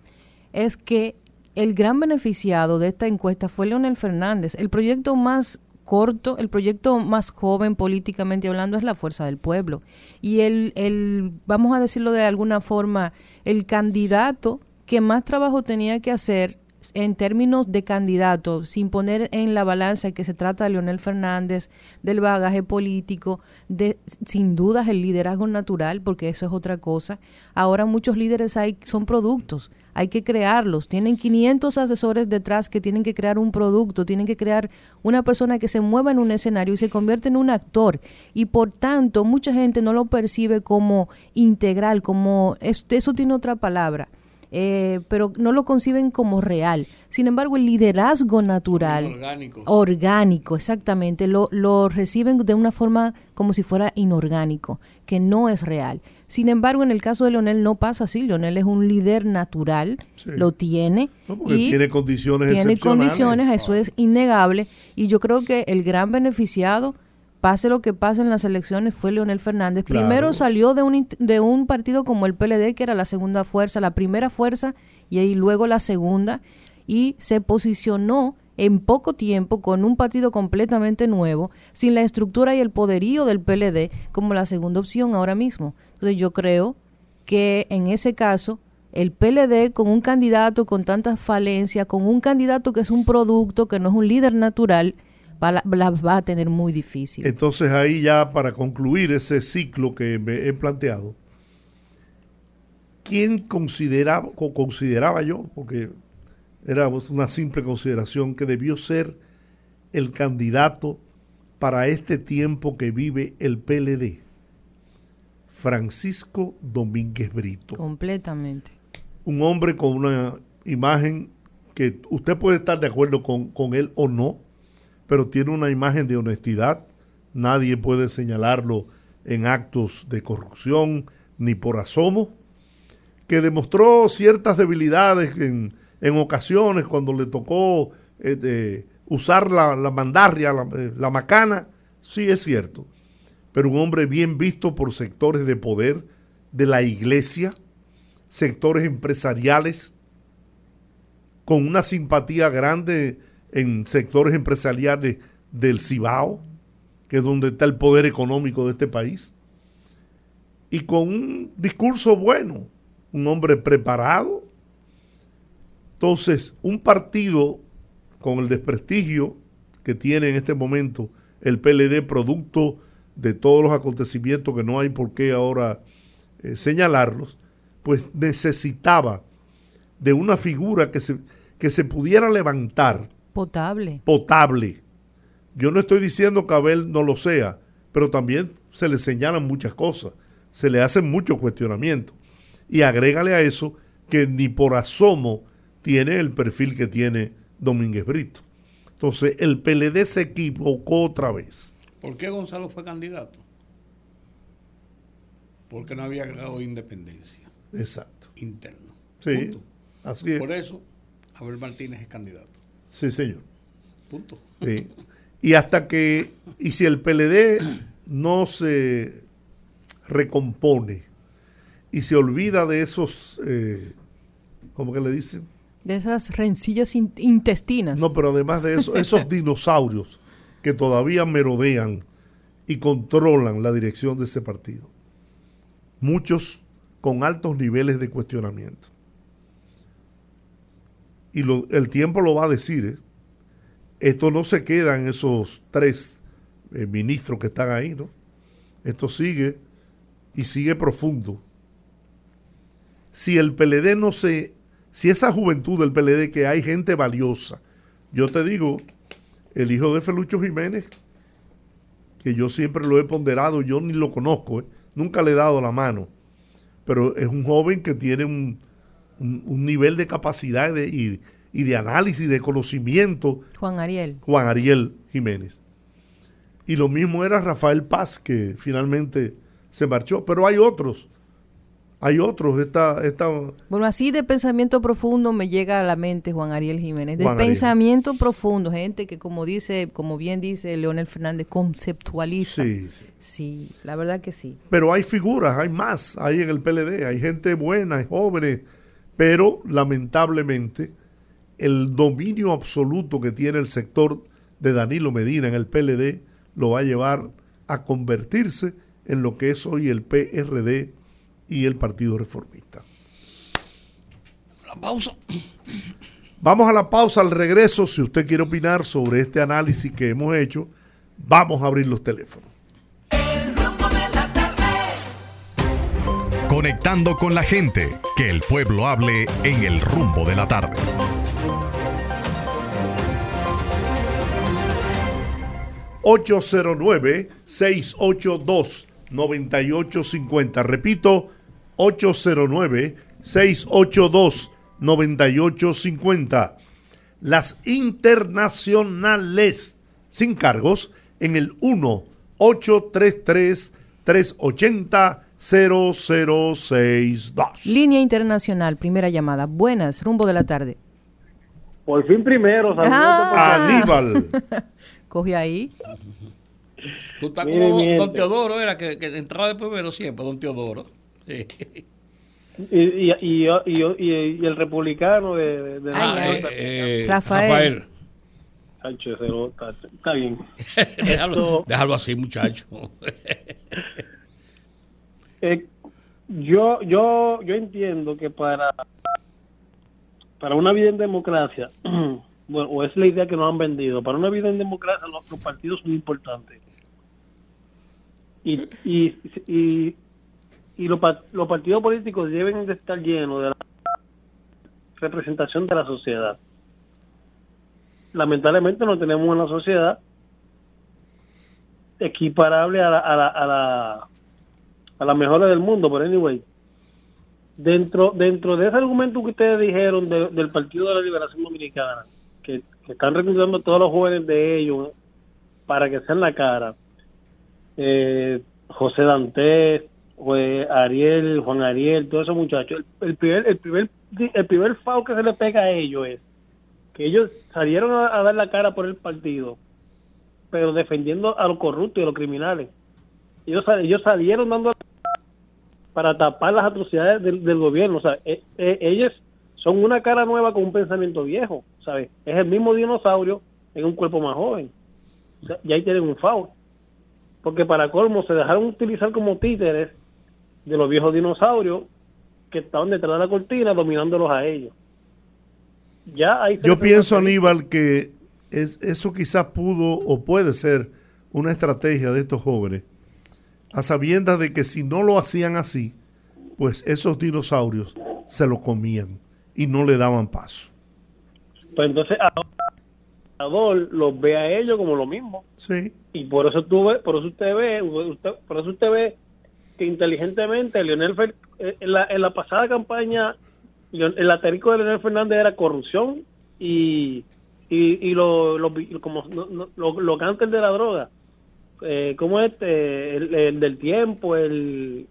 es que el gran beneficiado de esta encuesta fue Leonel Fernández. El proyecto más corto, el proyecto más joven políticamente hablando es la fuerza del pueblo. Y el, el, vamos a decirlo de alguna forma, el candidato que más trabajo tenía que hacer en términos de candidato, sin poner en la balanza que se trata de Leonel Fernández, del bagaje político, de sin dudas el liderazgo natural, porque eso es otra cosa. Ahora muchos líderes hay, son productos, hay que crearlos. Tienen 500 asesores detrás que tienen que crear un producto, tienen que crear una persona que se mueva en un escenario y se convierte en un actor. Y por tanto, mucha gente no lo percibe como integral, como eso tiene otra palabra eh, pero no lo conciben como real. Sin embargo, el liderazgo natural, orgánico, orgánico exactamente, lo, lo reciben de una forma como si fuera inorgánico, que no es real. Sin embargo, en el caso de Leonel no pasa así. Leonel es un líder natural, lo tiene.
y tiene condiciones
Tiene condiciones, eso es innegable. Y yo creo que el gran beneficiado pase lo que pase en las elecciones, fue Leonel Fernández. Primero salió de un, de un partido como el PLD, que era la segunda fuerza, la primera fuerza, y ahí luego la segunda, y se posicionó en poco tiempo con un partido completamente nuevo, sin la estructura y el poderío del PLD como la segunda opción ahora mismo. Entonces yo creo que en ese caso el PLD con un candidato con tantas falencias, con un candidato que es un producto, que no es un líder natural, las va a tener muy difícil.
Entonces ahí ya para concluir ese ciclo que me he planteado, ¿quién consideraba, consideraba yo, porque era una simple consideración, que debió ser el candidato para este tiempo que vive el PLD? Francisco Domínguez Brito.
Completamente.
Un hombre con una imagen que usted puede estar de acuerdo con, con él o no, pero tiene una imagen de honestidad. Nadie puede señalarlo en actos de corrupción ni por asomo, que demostró ciertas debilidades en, ocasiones cuando le tocó eh, usar la, mandarria, la, eh, la macana, sí es cierto, pero un hombre bien visto por sectores de poder de la iglesia, sectores empresariales, con una simpatía grande en sectores empresariales del Cibao, que es donde está el poder económico de este país, y con un discurso bueno, un hombre preparado. Entonces, un partido con el desprestigio que tiene en este momento el PLD, producto de todos los acontecimientos que no hay por qué ahora eh, señalarlos, pues necesitaba de una figura que se, que se pudiera levantar
Potable.
Potable. Yo no estoy diciendo que Abel no lo sea, pero también se le señalan muchas cosas, se le hacen muchos cuestionamientos. Y agrégale a eso que ni por asomo tiene el perfil que tiene Domínguez Brito. Entonces, el PLD se equivocó otra vez.
¿Por qué Gonzalo fue candidato? Porque no había grado de independencia.
Exacto.
Interno.
Sí. Así es.
Por eso, Abel Martínez es candidato.
Sí, señor.
Punto.
Y hasta que, y si el PLD no se recompone y se olvida de esos, eh, ¿cómo que le dicen?
De esas rencillas intestinas.
No, pero además de eso, esos dinosaurios que todavía merodean y controlan la dirección de ese partido. Muchos con altos niveles de cuestionamiento y el tiempo lo va a decir. ¿eh? Esto no se queda en esos tres eh, ministros que están ahí, ¿no? Esto sigue y sigue profundo. Si el PLD no se, si esa juventud del PLD que hay gente valiosa, yo te digo, el hijo de Felucho Jiménez, que yo siempre lo he ponderado, yo ni lo conozco, ¿eh? nunca le he dado la mano, pero es un joven que tiene un, nivel de capacidad y, y, de análisis, de conocimiento.
Juan Ariel.
Juan Ariel Jiménez. Y lo mismo era Rafael Paz, que finalmente se marchó. Pero hay otros hay otros. Esta, esta...
Bueno, así de pensamiento profundo me llega a la mente Juan Ariel Jiménez. De pensamiento profundo, gente que como dice, como bien dice Leonel Fernández, conceptualiza. Sí, sí. Sí, la verdad que sí.
Pero hay figuras, hay más ahí en el PLD, hay gente buena, hay jóvenes, pero lamentablemente el dominio absoluto que tiene el sector de Danilo Medina en el PLD lo va a llevar a convertirse en lo que es hoy el PRD y el Partido Reformista.
La pausa.
Vamos a la pausa al regreso. Si usted quiere opinar sobre este análisis que hemos hecho, vamos a abrir los teléfonos.
Conectando con la gente, que el pueblo hable en el rumbo de la tarde.
809 682 9850 Repito, 809-682-9850. Las internacionales sin cargos en el 1-833-380-0062.
Línea internacional, primera llamada. Buenas, rumbo de la tarde.
Por fin primero,
ah. Aníbal.
Coge ahí.
Tú estás como Don Teodoro, era que, que entraba de primero siempre, Don Teodoro.
Y, y, y, y, el republicano de, de
eh, eh, Rafael.
está, bien.
déjalo, así, muchacho.
Eh, yo, yo, yo entiendo que para, para una vida en democracia, bueno, o es la idea que nos han vendido, para una vida en democracia los, partidos son importantes. Y, y, y y los, los partidos políticos deben de estar llenos de la representación de la sociedad. Lamentablemente no tenemos una sociedad equiparable a la, a la, a la, a la mejora del mundo, pero anyway, dentro dentro de ese argumento que ustedes dijeron del Partido de la Liberación Dominicana, que, están reclutando a todos los jóvenes de ellos para que sean la cara, eh, José Dantes, Ariel, Juan Ariel, todos esos muchachos, el, primer, el primer, el primer FAO que se le pega a ellos es que ellos salieron a, dar la cara por el partido, pero defendiendo a los corruptos y a los criminales. Ellos, ellos salieron dando para tapar las atrocidades del, gobierno. O sea, e, e, ellos son una cara nueva con un pensamiento viejo, ¿sabes? Es el mismo dinosaurio en un cuerpo más joven. y ahí tienen un FAO. Porque para colmo se dejaron utilizar como títeres de los viejos dinosaurios que estaban detrás de la cortina dominándolos a ellos. Ya
Yo pienso, Aníbal, que es, eso quizás pudo o puede ser una estrategia de estos jóvenes, a sabiendas de que si no lo hacían así, pues esos dinosaurios se lo comían y no le daban paso.
Pues entonces ahora los ve a ellos como lo mismo.
Sí.
Y por eso tú por eso usted ve, por eso usted ve que inteligentemente Leonel eh, en, la, en la pasada campaña el aterico de Leonel Fernández era corrupción y y, lo, lo, como lo, lo de la droga eh, como este el, del tiempo el,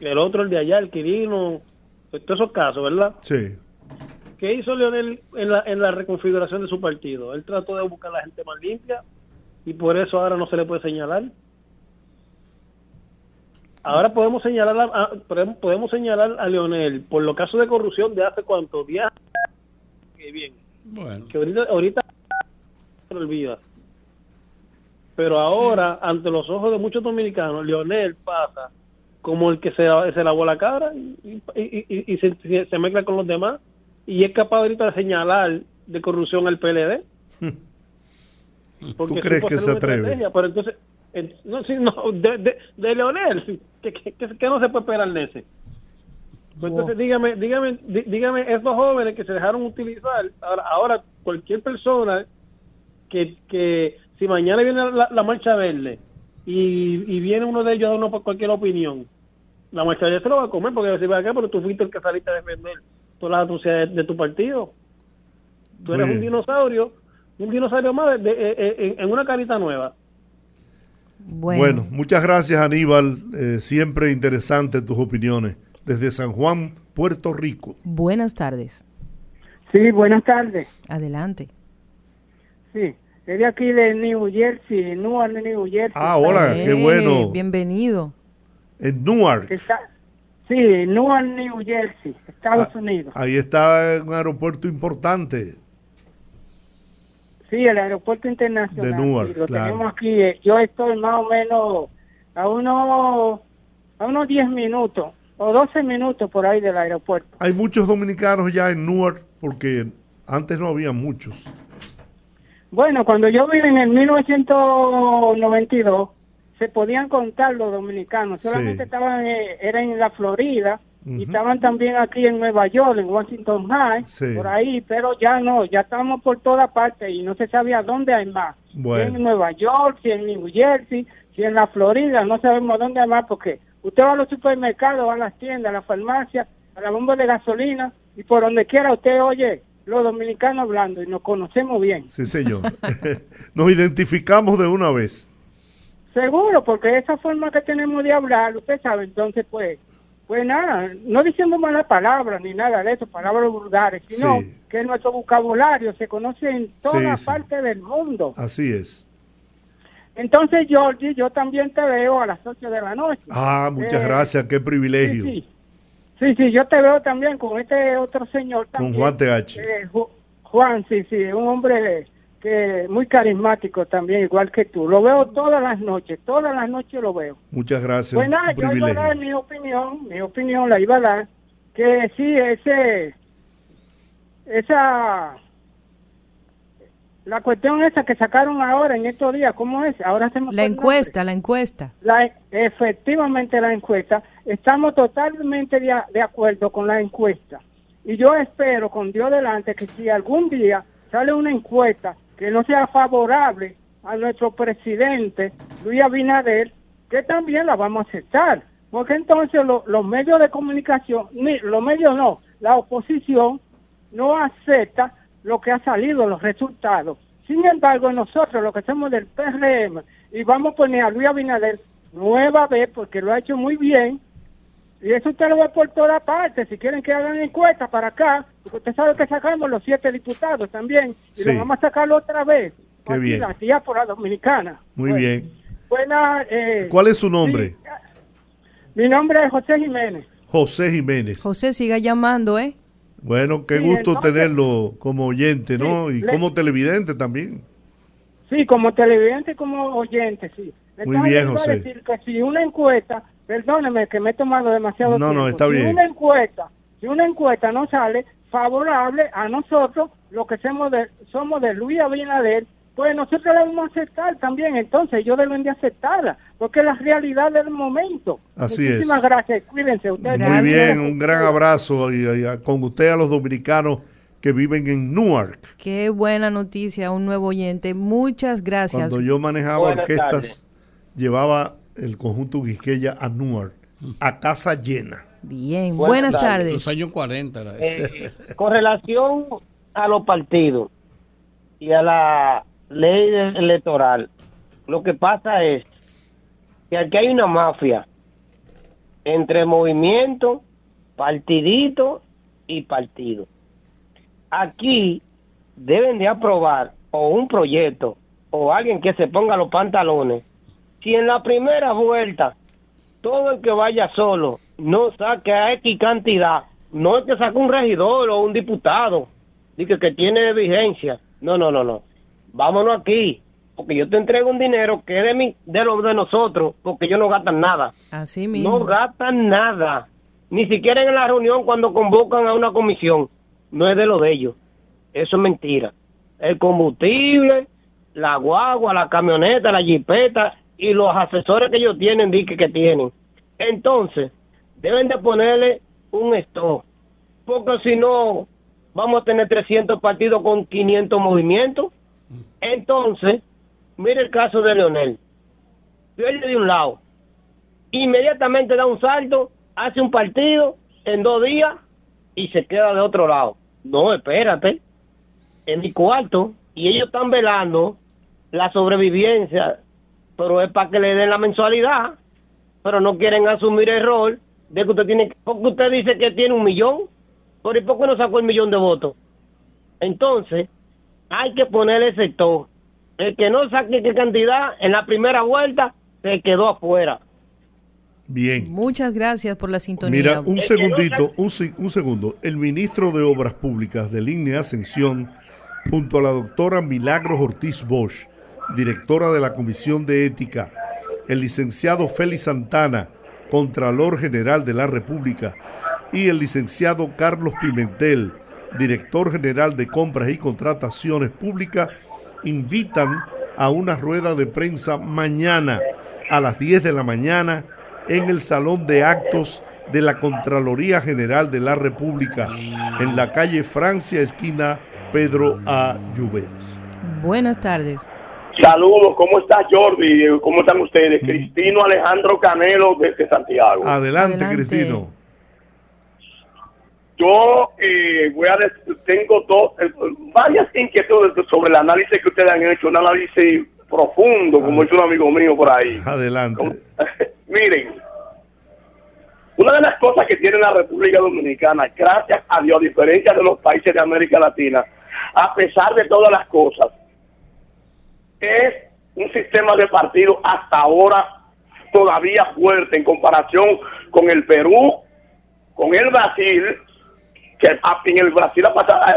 el otro el de allá el Quirino todos esos casos verdad
sí
¿Qué hizo Leonel en la, en la reconfiguración de su partido? Él trató de buscar a la gente más limpia y por eso ahora no se le puede señalar. Ahora podemos señalar a, podemos señalar a Leonel por los casos de corrupción de hace cuántos días. Que bien. Bueno. Que ahorita, ahorita se olvida. Pero ahora, ante los ojos de muchos dominicanos, Leonel pasa como el que se, se lavó la cara y, y, se, se, mezcla con los demás y es capaz ahorita de señalar de corrupción al PLD.
¿Tú crees que se atreve?
Pero entonces, no, sí, no, de, de, de Leonel, que, que, no se puede esperar de ese. Pues entonces dígame, dígame, dígame, estos jóvenes que se dejaron utilizar, ahora, ahora cualquier persona que, que si mañana viene la, marcha verde y, y, viene uno de ellos a darnos cualquier opinión, la mayoría se lo va a comer porque decir, acá, pero tú fuiste el que saliste a defender todas las atrocidades de tu partido. Tú eres un dinosaurio, un dinosaurio más de, en una carita nueva.
Bueno. muchas gracias Aníbal, eh, siempre interesante tus opiniones desde San Juan, Puerto Rico.
Buenas tardes.
Sí, buenas tardes.
Adelante.
Sí, es de aquí de New Jersey, Newark, New Jersey.
Ah, hola, qué bueno.
Bienvenido.
En Newark.
sí, Newark, New Jersey, Estados ah, Unidos.
Ahí está un aeropuerto importante.
Sí, el aeropuerto internacional. De Newark, lo tenemos aquí. Eh, yo estoy más o menos a unos a unos 10 minutos o 12 minutos por ahí del aeropuerto.
Hay muchos dominicanos ya en Newark porque antes no había muchos.
Bueno, cuando yo vine en el 1992 se podían contar los dominicanos, solamente estaban eh, era en la Florida y estaban también aquí en Nueva York, en Washington High, por ahí, pero ya no, ya estamos por toda parte y no se sabía dónde hay más. Si en Nueva York, si en New Jersey, si en la Florida, no sabemos dónde hay más porque usted va a los supermercados, va a las tiendas, a las farmacias, a la bomba de gasolina y por donde quiera usted oye los dominicanos hablando y nos conocemos bien.
Sí, señor. nos identificamos de una vez.
Seguro, porque esa forma que tenemos de hablar, usted sabe, entonces pues pues nada, no diciendo malas palabras ni nada de eso, palabras vulgares, sino que nuestro vocabulario se conoce en toda parte del mundo.
Así es.
Entonces, Georgie, yo también te veo a las 8 de la noche.
Ah, muchas eh, gracias, qué privilegio.
Sí, sí, sí, yo te veo también con este otro señor.
También, con Juan TH.
Eh, Juan, sí, sí, un hombre que muy carismático también, igual que tú. Lo veo todas las noches, todas las noches lo veo.
Muchas gracias.
Pues nada, yo iba a dar mi opinión, mi opinión la iba a dar, que sí, ese, esa, la cuestión esa que sacaron ahora en estos días, ¿cómo es? Ahora hacemos
La encuesta, la encuesta.
La, efectivamente la encuesta, estamos totalmente de, acuerdo con la encuesta. Y yo espero, con Dios delante, que si algún día sale una encuesta que no sea favorable a nuestro presidente Luis Abinader, que también la vamos a aceptar. Porque entonces los medios de comunicación, ni los medios no, la oposición no acepta lo que ha salido, los resultados. Sin embargo, nosotros, lo que hacemos del PRM, y vamos a poner a Luis Abinader nueva vez, porque lo ha hecho muy bien, y eso usted lo ve por toda parte. Si quieren que hagan encuesta para acá, porque usted sabe que sacamos los siete diputados también. Y lo vamos a sacarlo otra vez.
Qué bien.
La por la dominicana.
Muy bien.
Buena, eh,
¿Cuál es su nombre?
mi nombre es José Jiménez.
José Jiménez.
José, siga llamando, ¿eh?
Bueno, qué gusto tenerlo como oyente, ¿no? y como televidente también.
Sí, como televidente y como oyente, sí.
Muy bien, José.
decir que si una encuesta perdóneme que me he tomado demasiado
no,
tiempo.
No, está bien.
Si una encuesta, si una encuesta no sale favorable a nosotros, lo que somos de, somos de Luis Abinader, pues nosotros la vamos a aceptar también. Entonces, ellos deben de aceptarla, porque es la realidad del momento.
Así
Muchísimas gracias. Cuídense ustedes.
Muy bien, un gran abrazo y, con usted a los dominicanos que viven en Newark.
Qué buena noticia, un nuevo oyente. Muchas gracias.
Cuando yo manejaba orquestas, llevaba el conjunto Quisqueya a Newark, a casa llena.
Bien, buenas, tardes.
Los años 40
eh, con relación a los partidos y a la ley electoral, lo que pasa es que aquí hay una mafia entre movimiento, partidito y partido. Aquí deben de aprobar o un proyecto o alguien que se ponga los pantalones si en la primera vuelta todo el que vaya solo no saque a X cantidad, no es que saque un regidor o un diputado, dice que tiene vigencia. No, no, no, no. Vámonos aquí, porque yo te entrego un dinero que es de, mi, de lo de nosotros, porque ellos no gastan nada.
Así mismo.
No gastan nada. Ni siquiera en la reunión cuando convocan a una comisión. No es de lo de ellos. Eso es mentira. El combustible, la guagua, la camioneta, la jipeta, y los asesores que ellos tienen, dique que tienen. Entonces, deben de ponerle un stop, porque si no, vamos a tener 300 partidos con 500 movimientos. Entonces, mire el caso de Leonel. Pierde de un lado, inmediatamente da un salto hace un partido en dos días y se queda de otro lado. No, espérate. En mi cuarto. Y ellos están velando la sobrevivencia, pero es para que le den la mensualidad. Pero no quieren asumir el rol de que usted tiene. Porque usted dice que tiene un millón. ¿Por ¿y por qué no sacó el millón de votos? Entonces, hay que ponerle sector. El que no saque qué cantidad en la primera vuelta se quedó afuera.
Bien.
Muchas gracias por la sintonía.
Mira, un segundito, un, un segundo. El ministro de Obras Públicas de Línea Ascensión, junto a la doctora Milagros Ortiz Bosch, directora de la Comisión de Ética, el licenciado Félix Santana, Contralor General de la República, y el licenciado Carlos Pimentel, director general de Compras y Contrataciones Públicas, invitan a una rueda de prensa mañana a las 10 de la mañana en el Salón de Actos de la Contraloría General de la República, en la calle Francia, esquina Pedro A. Lluveres.
Buenas tardes.
Saludos, ¿cómo está Jordi? ¿Cómo están ustedes? Cristino Alejandro Canelo desde Santiago.
Adelante, Cristino.
Yo eh, voy a tengo dos, eh, varias inquietudes sobre el análisis que ustedes han hecho, un análisis profundo, como es un amigo mío por ahí.
Adelante.
Miren, una de las cosas que tiene la República Dominicana, gracias a Dios, a diferencia de los países de América Latina, a pesar de todas las cosas, es un sistema de partido hasta ahora todavía fuerte en comparación con el Perú, con el Brasil, que en el Brasil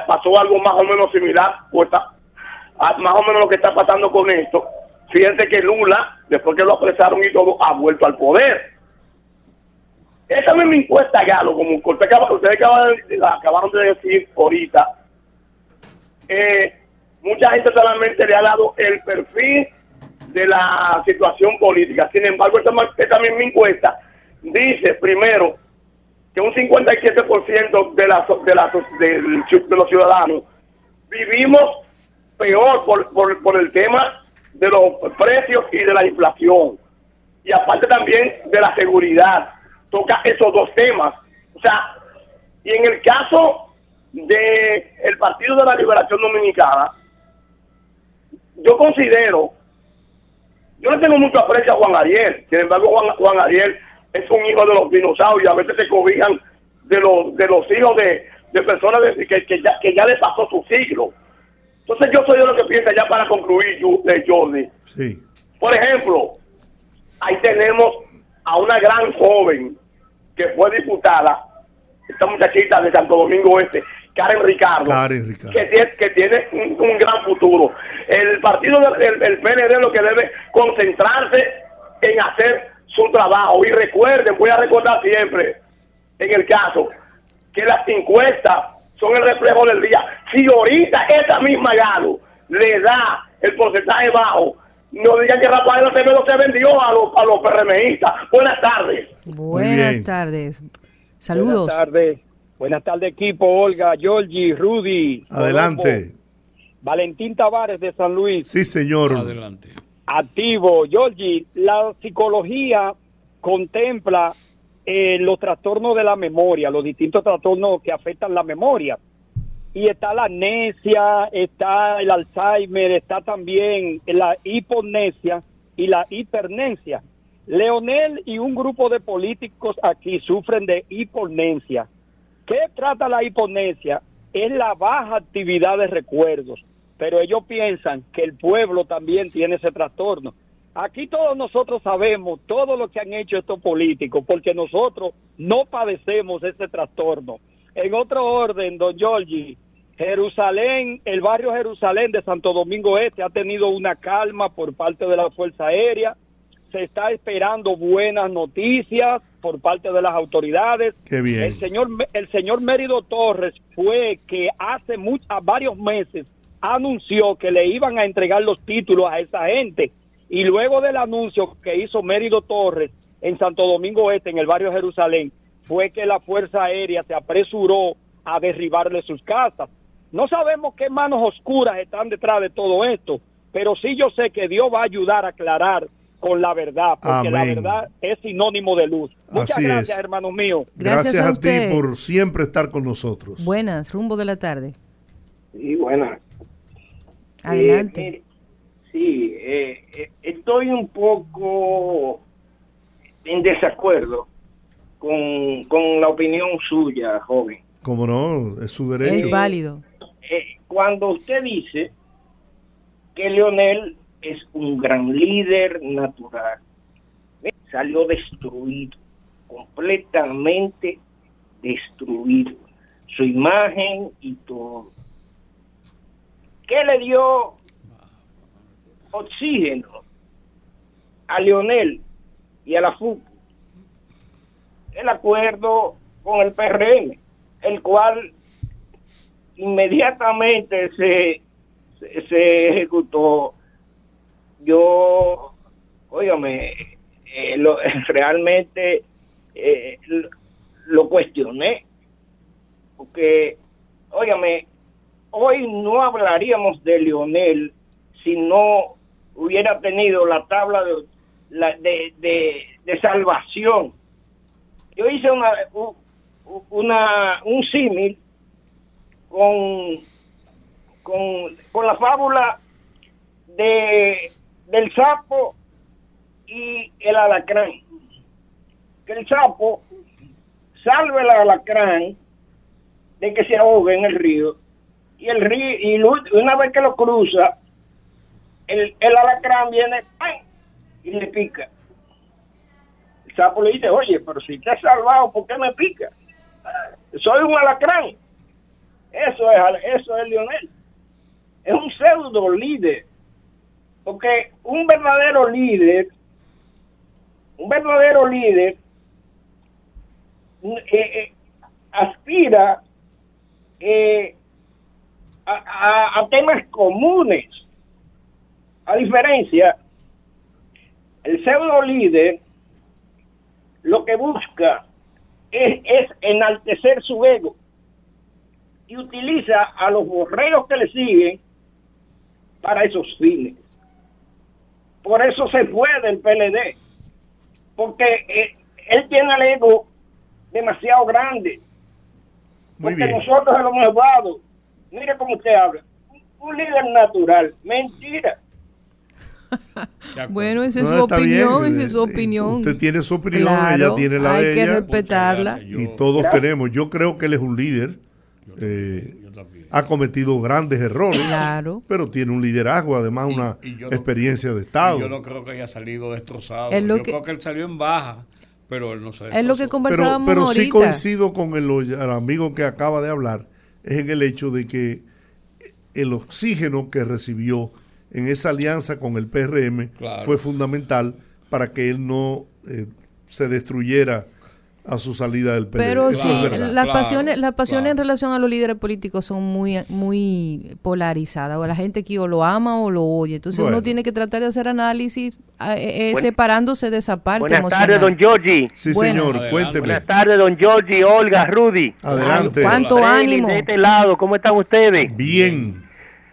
pasó, algo más o menos similar, pues más o menos lo que está pasando con esto. Fíjense que Lula, después que lo apresaron y todo, ha vuelto al poder. Esa misma encuesta, Galo, como usted ustedes acabaron de decir ahorita, eh, mucha gente solamente le ha dado el perfil de la situación política. Sin embargo, esta, esta misma encuesta dice primero que un 57% de, la, de, la, de, los ciudadanos vivimos peor por, por, por el tema de los precios y de la inflación. Y aparte también de la seguridad. Toca esos dos temas. O sea, y en el caso de el Partido de la Liberación Dominicana, yo considero, yo no tengo mucho aprecio a Juan Ariel, sin embargo Juan, Juan Ariel es un hijo de los dinosaurios, a veces se cobijan de los, de los hijos de, personas que, que, ya, que ya le pasó su siglo. Entonces yo soy de lo que piensa ya para concluir, de Jordi.
Sí.
Por ejemplo, ahí tenemos a una gran joven que fue diputada, esta muchachita de Santo Domingo Este, Karen Ricardo, Que, tiene, que tiene un, gran futuro. El partido del el PND lo que debe concentrarse en hacer su trabajo. Y recuerden, voy a recordar siempre, en el caso, que las encuestas son el reflejo del día. Si ahorita esa misma Galo le da el porcentaje bajo, no digan que Rafael Acevedo se vendió a los, a los PRMistas. Buenas tardes.
Buenas tardes. Saludos.
Buenas tardes. Buenas tardes, equipo. Olga, Georgie, Rudy.
Adelante.
Valentín Tavares de San Luis.
Sí, señor.
Adelante
activo. Georgie, la psicología contempla eh, los trastornos de la memoria, los distintos trastornos que afectan la memoria. Y está la amnesia, está el Alzheimer, está también la hipomnesia y la hipernesia. Leonel y un grupo de políticos aquí sufren de hipomnesia. ¿Qué trata la hipomnesia? Es la baja actividad de recuerdos pero ellos piensan que el pueblo también tiene ese trastorno. Aquí todos nosotros sabemos todo lo que han hecho estos políticos, porque nosotros no padecemos ese trastorno. En otro orden, don Giorgi, Jerusalén, el barrio Jerusalén de Santo Domingo Este ha tenido una calma por parte de la Fuerza Aérea. Se está esperando buenas noticias por parte de las autoridades.
Qué bien.
El señor, el señor Mérido Torres fue que hace varios meses anunció que le iban a entregar los títulos a esa gente. Y luego del anuncio que hizo Mérido Torres en Santo Domingo Este, en el barrio Jerusalén, fue que la Fuerza Aérea se apresuró a derribarle sus casas. No sabemos qué manos oscuras están detrás de todo esto, pero sí yo sé que Dios va a ayudar a aclarar con la verdad, porque la verdad es sinónimo de luz. Muchas
Así
gracias,
es.
hermano mío.
Gracias,
Gracias a
ti por siempre estar con nosotros.
Buenas, rumbo de la tarde.
Sí, buenas.
Adelante.
Eh, sí, eh, eh, estoy un poco en desacuerdo con, con la opinión suya, joven.
Como no, es su derecho.
Es válido.
Eh, cuando usted dice que Leonel es un gran líder natural, ¿ve? salió destruido, completamente destruido, su imagen y todo. ¿Qué le dio oxígeno a Leonel y a la FUC? El acuerdo con el PRM, el cual inmediatamente se, se ejecutó. Yo, óigame, eh, lo- realmente eh, lo, cuestioné, porque, óigame, hoy no hablaríamos de Lionel si no hubiera tenido la tabla de, la- de, de, salvación. Yo hice una, una, un símil con, con, con la fábula de, del sapo y el alacrán. Que el sapo salve al alacrán de que se ahogue en el río. Y el río y una vez que lo cruza el, el alacrán viene y le pica. El sapo le dice oye pero si te has salvado ¿por qué me pica? soy un alacrán eso es eso es Lionel. Es un pseudo líder porque un verdadero líder un verdadero líder eh, eh, aspira eh, a, temas comunes. A diferencia, el pseudo líder lo que busca es, es enaltecer su ego y utiliza a los borreos que le siguen para esos fines. Por eso se fue del PLD, porque eh, él tiene el ego demasiado grande.
Muy
porque
bien.
nosotros lo hemos dado. Mire cómo usted habla. Un líder natural. Mentira.
Bueno, esa es
No,
su opinión,
bien.
esa es su
Eh,
opinión.
Usted tiene su opinión,
Claro,
ella tiene la
hay
de
que
ella.
respetarla.
Y todos tenemos. Yo creo que él es un líder. eh, ha cometido grandes errores,
Claro.
pero tiene un liderazgo, además una
y yo no-
experiencia de Estado.
Yo no creo que haya salido destrozado.
Es lo
yo
que-
creo que él salió en baja, pero él no se
Es lo que
destrozó.
conversábamos
pero, pero sí coincido con el, el amigo que acaba de hablar, es en el hecho de que el oxígeno que recibió en esa alianza con el PRM
Claro.
fue fundamental para que él no eh, se destruyera a su salida del PRM.
Pero
Eso
sí,
verdad.
las pasiones, las pasiones en relación a los líderes políticos son muy, muy polarizadas. O la gente aquí o lo ama o lo odia. Entonces
Bueno.
uno tiene que tratar de hacer análisis eh, eh, separándose de esa parte
Buenas
emocional.
tardes, don Giorgi.
Sí,
Buenas.
señor, cuénteme.
Buenas tardes, don Giorgi, Olga, Rudy.
Adelante.
¿Cuánto
Freddy,
ánimo?
De este lado, ¿cómo están ustedes?
Bien.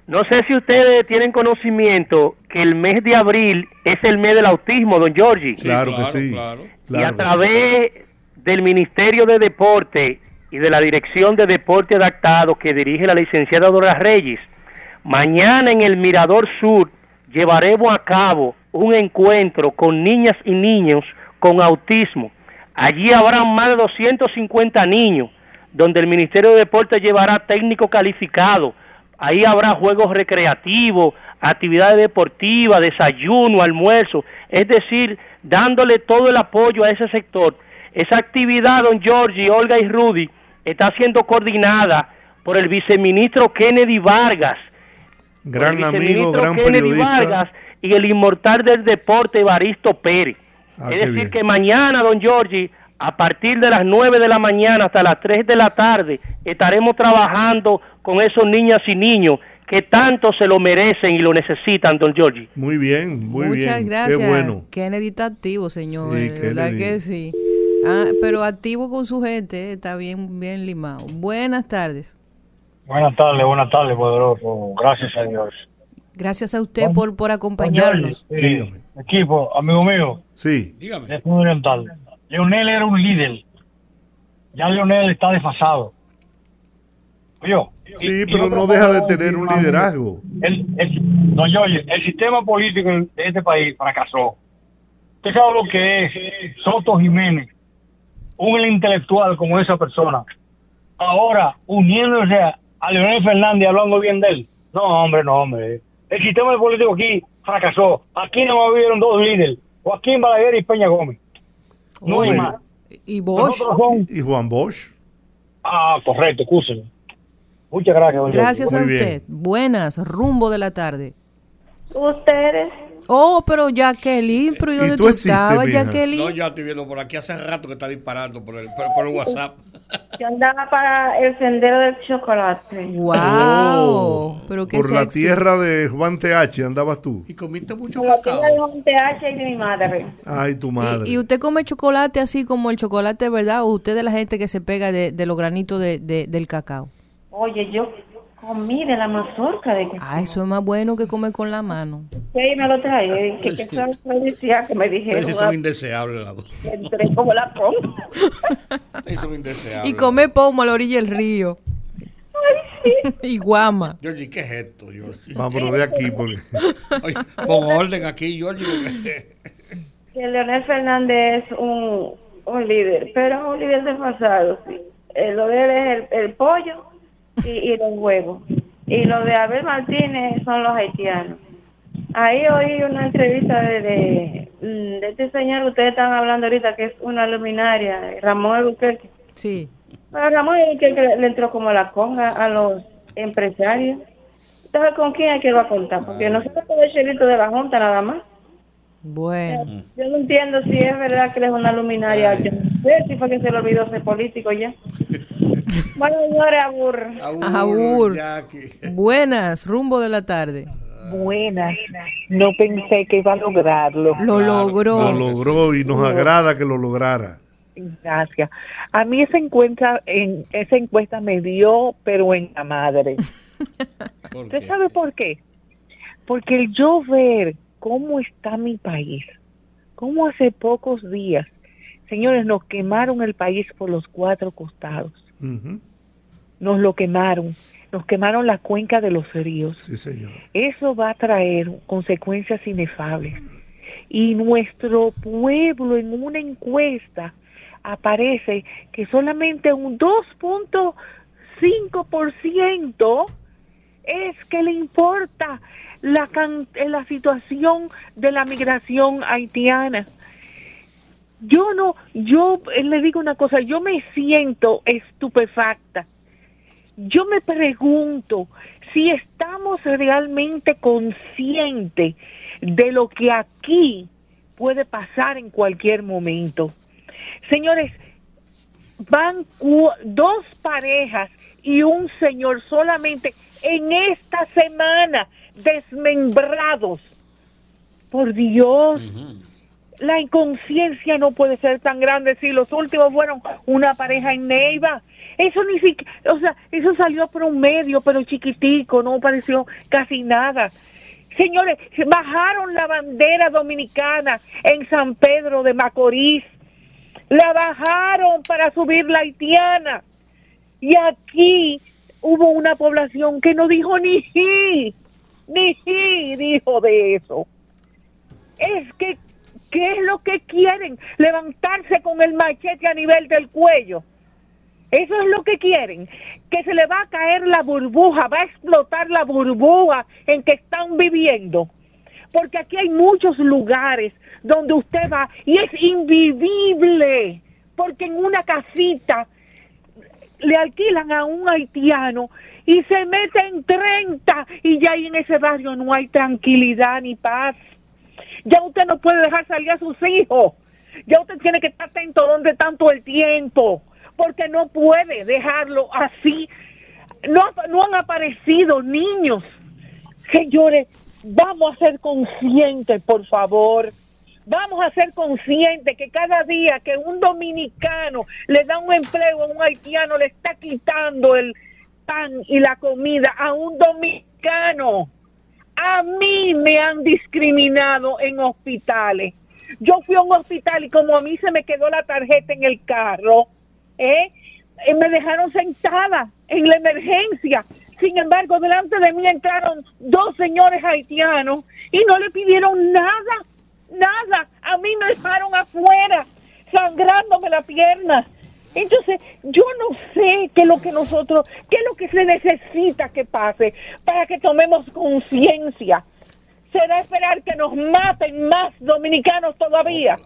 No sé si ustedes tienen conocimiento que el mes de abril es el mes del autismo, don Giorgi.
Claro, que sí.
y
Claro
a
que
través del Ministerio de Deporte y de la Dirección de Deporte Adaptado que dirige la licenciada Dora Reyes, mañana en el Mirador Sur llevaremos a cabo un encuentro con niñas y niños con autismo. Allí habrá más de 250 niños, donde el Ministerio de Deporte llevará técnico calificado. Ahí habrá juegos recreativos, actividades deportivas, desayuno, almuerzo, es decir, dándole todo el apoyo a ese sector. Esa actividad, don Giorgi, Olga y Rudy, está siendo coordinada por el viceministro Kennedy Vargas,
Gran
el
amigo, gran
Kennedy
periodista.
Vargas y el inmortal del deporte Evaristo Pérez.
Ah,
es decir,
bien.
que mañana, don Giorgi, a partir de las 9 de la mañana hasta las 3 de la tarde, estaremos trabajando con esos niñas y niños que tanto se lo merecen y lo necesitan, don Giorgi.
Muy bien, muy
Muchas
bien.
gracias.
Qué bueno.
Kennedy está activo, señor.
Sí,
¿Verdad
Kennedy.
que sí? Ah, pero activo con su gente, eh, está bien, bien limado. Buenas tardes.
Buenas tardes, buenas tardes, poderoso. Gracias a Dios.
Gracias a usted por, por acompañarnos.
Sí, equipo, amigo mío.
Sí.
Dígame.
De Oriental. Leonel era un líder. Ya Leonel está desfasado. Oye,
Sí,
y-
pero no deja de tener un liderazgo.
El, el, no, yo, el sistema político de este país fracasó. ¿Usted sabe lo que es Soto Jiménez? Un intelectual como esa persona. Ahora, uniéndose a, a Leonel Fernández hablando bien de él. No, hombre, no, hombre. El sistema político aquí fracasó. Aquí no hubieron dos líderes. Joaquín Balaguer y Peña Gómez. No hay más.
¿Y Bosch?
Son-
¿Y Juan Bosch?
Ah, correcto, escúcheme. Muchas gracias. don
Gracias a usted. Buenas, rumbo de la tarde.
Ustedes.
Oh, pero Jacqueline, pero ¿y dónde tú, estabas, Jacqueline?
No, ya estoy viendo por aquí hace rato que está disparando por el, por, por el WhatsApp.
Yo andaba para el sendero del chocolate.
¡Wow!
Oh,
pero qué
por la tierra de Juan TH andabas tú.
Y comiste mucho
Como tenía de un TH y de mi madre.
Ay, tu madre.
¿Y usted come chocolate así como el chocolate, verdad? ¿O usted es de la gente que se pega de, de los granitos de, de- del cacao?
Oye, yo comí de la mazorca de que
Ah, eso es más bueno que comer con la mano.
y me lo trae. Que, que eso decía que me dijeron.
Ustedes son indeseables las dos.
Entré como la pongo.
Ustedes son indeseables.
Y comer pomo a la orilla del río. y guama.
Georgie, ¿qué es esto, Georgie?
Vámonos de aquí. Porque...
Oye, pon orden aquí, Georgie.
que Leonel Fernández es un, un líder, pero es un líder desfasado, sí. Eh, lo de él es el, el pollo y, y los huevos. Y lo de Abel Martínez son los haitianos. Ahí oí una entrevista de, de, mm, de este señor ustedes están hablando ahorita, que es una luminaria, Ramón Albuquerque.
Sí.
A Ramón Albuquerque le, le entró como la conga a los empresarios. Entonces, ¿con quién es que va a contar? Porque nosotros somos el chelito de la Junta nada más.
Bueno.
Yo no entiendo si es verdad que él es una luminaria. Yo no sé si fue que se le olvidó ser político ya. bueno, señores, aburro.
Agur. Buenas, rumbo de la tarde.
Buenas. No pensé que iba a lograrlo.
Lo logró.
Lo logró y nos agrada que lo lograra.
Gracias. A mí esa encuesta, en, esa encuesta me dio, pero en la madre. ¿Usted sabe por qué? Porque el yo ver cómo está mi país, cómo hace pocos días, señores, nos quemaron el país por los cuatro costados. Nos lo quemaron. Nos quemaron la cuenca de los ríos.
Sí, señor.
Eso va a traer consecuencias inefables. Y nuestro pueblo en una encuesta aparece que solamente un 2.5% es que le importa la, la situación de la migración haitiana. Yo no, yo eh, le digo una cosa, yo me siento estupefacta. Yo me pregunto si estamos realmente conscientes de lo que aquí puede pasar en cualquier momento. Señores, van dos parejas y un señor solamente en esta semana desmembrados. Por Dios, la inconsciencia no puede ser tan grande. Si los últimos fueron una pareja en Neiva, eso ni siquiera, o sea, eso salió por un medio, pero chiquitico, no pareció casi nada. Señores, bajaron la bandera dominicana en San Pedro de Macorís. La bajaron para subir la haitiana. Y aquí hubo una población que no dijo ni sí, ni sí dijo de eso. Es que, ¿qué es lo que quieren? Levantarse con el machete a nivel del cuello. Eso es lo que quieren, que se le va a caer la burbuja, va a explotar la burbuja en que están viviendo. Porque aquí hay muchos lugares donde usted va y es invivible, porque en una casita le alquilan a un haitiano y se meten 30 y ya ahí en ese barrio no hay tranquilidad ni paz. Ya usted no puede dejar salir a sus hijos. Ya usted tiene que estar atento donde tanto el tiempo, porque no puede dejarlo así. No, han aparecido niños. Señores, vamos a ser conscientes, por favor. Vamos a ser conscientes que cada día que un dominicano le da un empleo a un haitiano, le está quitando el pan y la comida a un dominicano. A mí me han discriminado en hospitales. Yo fui a un hospital y como a mí se me quedó la tarjeta en el carro, ¿eh? Eh, me dejaron sentada en la emergencia. Sin embargo, delante de mí entraron dos señores haitianos y no le pidieron nada, nada. A mí me dejaron afuera, sangrándome la pierna. Entonces, yo no sé qué es lo que nosotros, qué es lo que se necesita que pase para que tomemos conciencia. Será esperar que nos maten más dominicanos todavía.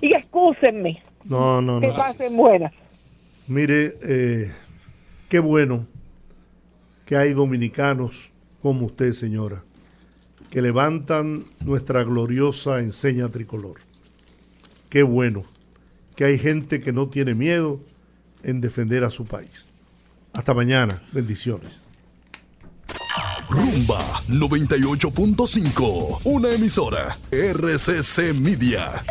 Y excúsenme.
No, no,
Que
no.
pasen buenas.
Mire, eh, qué bueno que hay dominicanos como usted, señora, que levantan nuestra gloriosa enseña tricolor. Qué bueno que hay gente que no tiene miedo en defender a su país. Hasta mañana. Bendiciones.
Rumba 98.5, una emisora Media.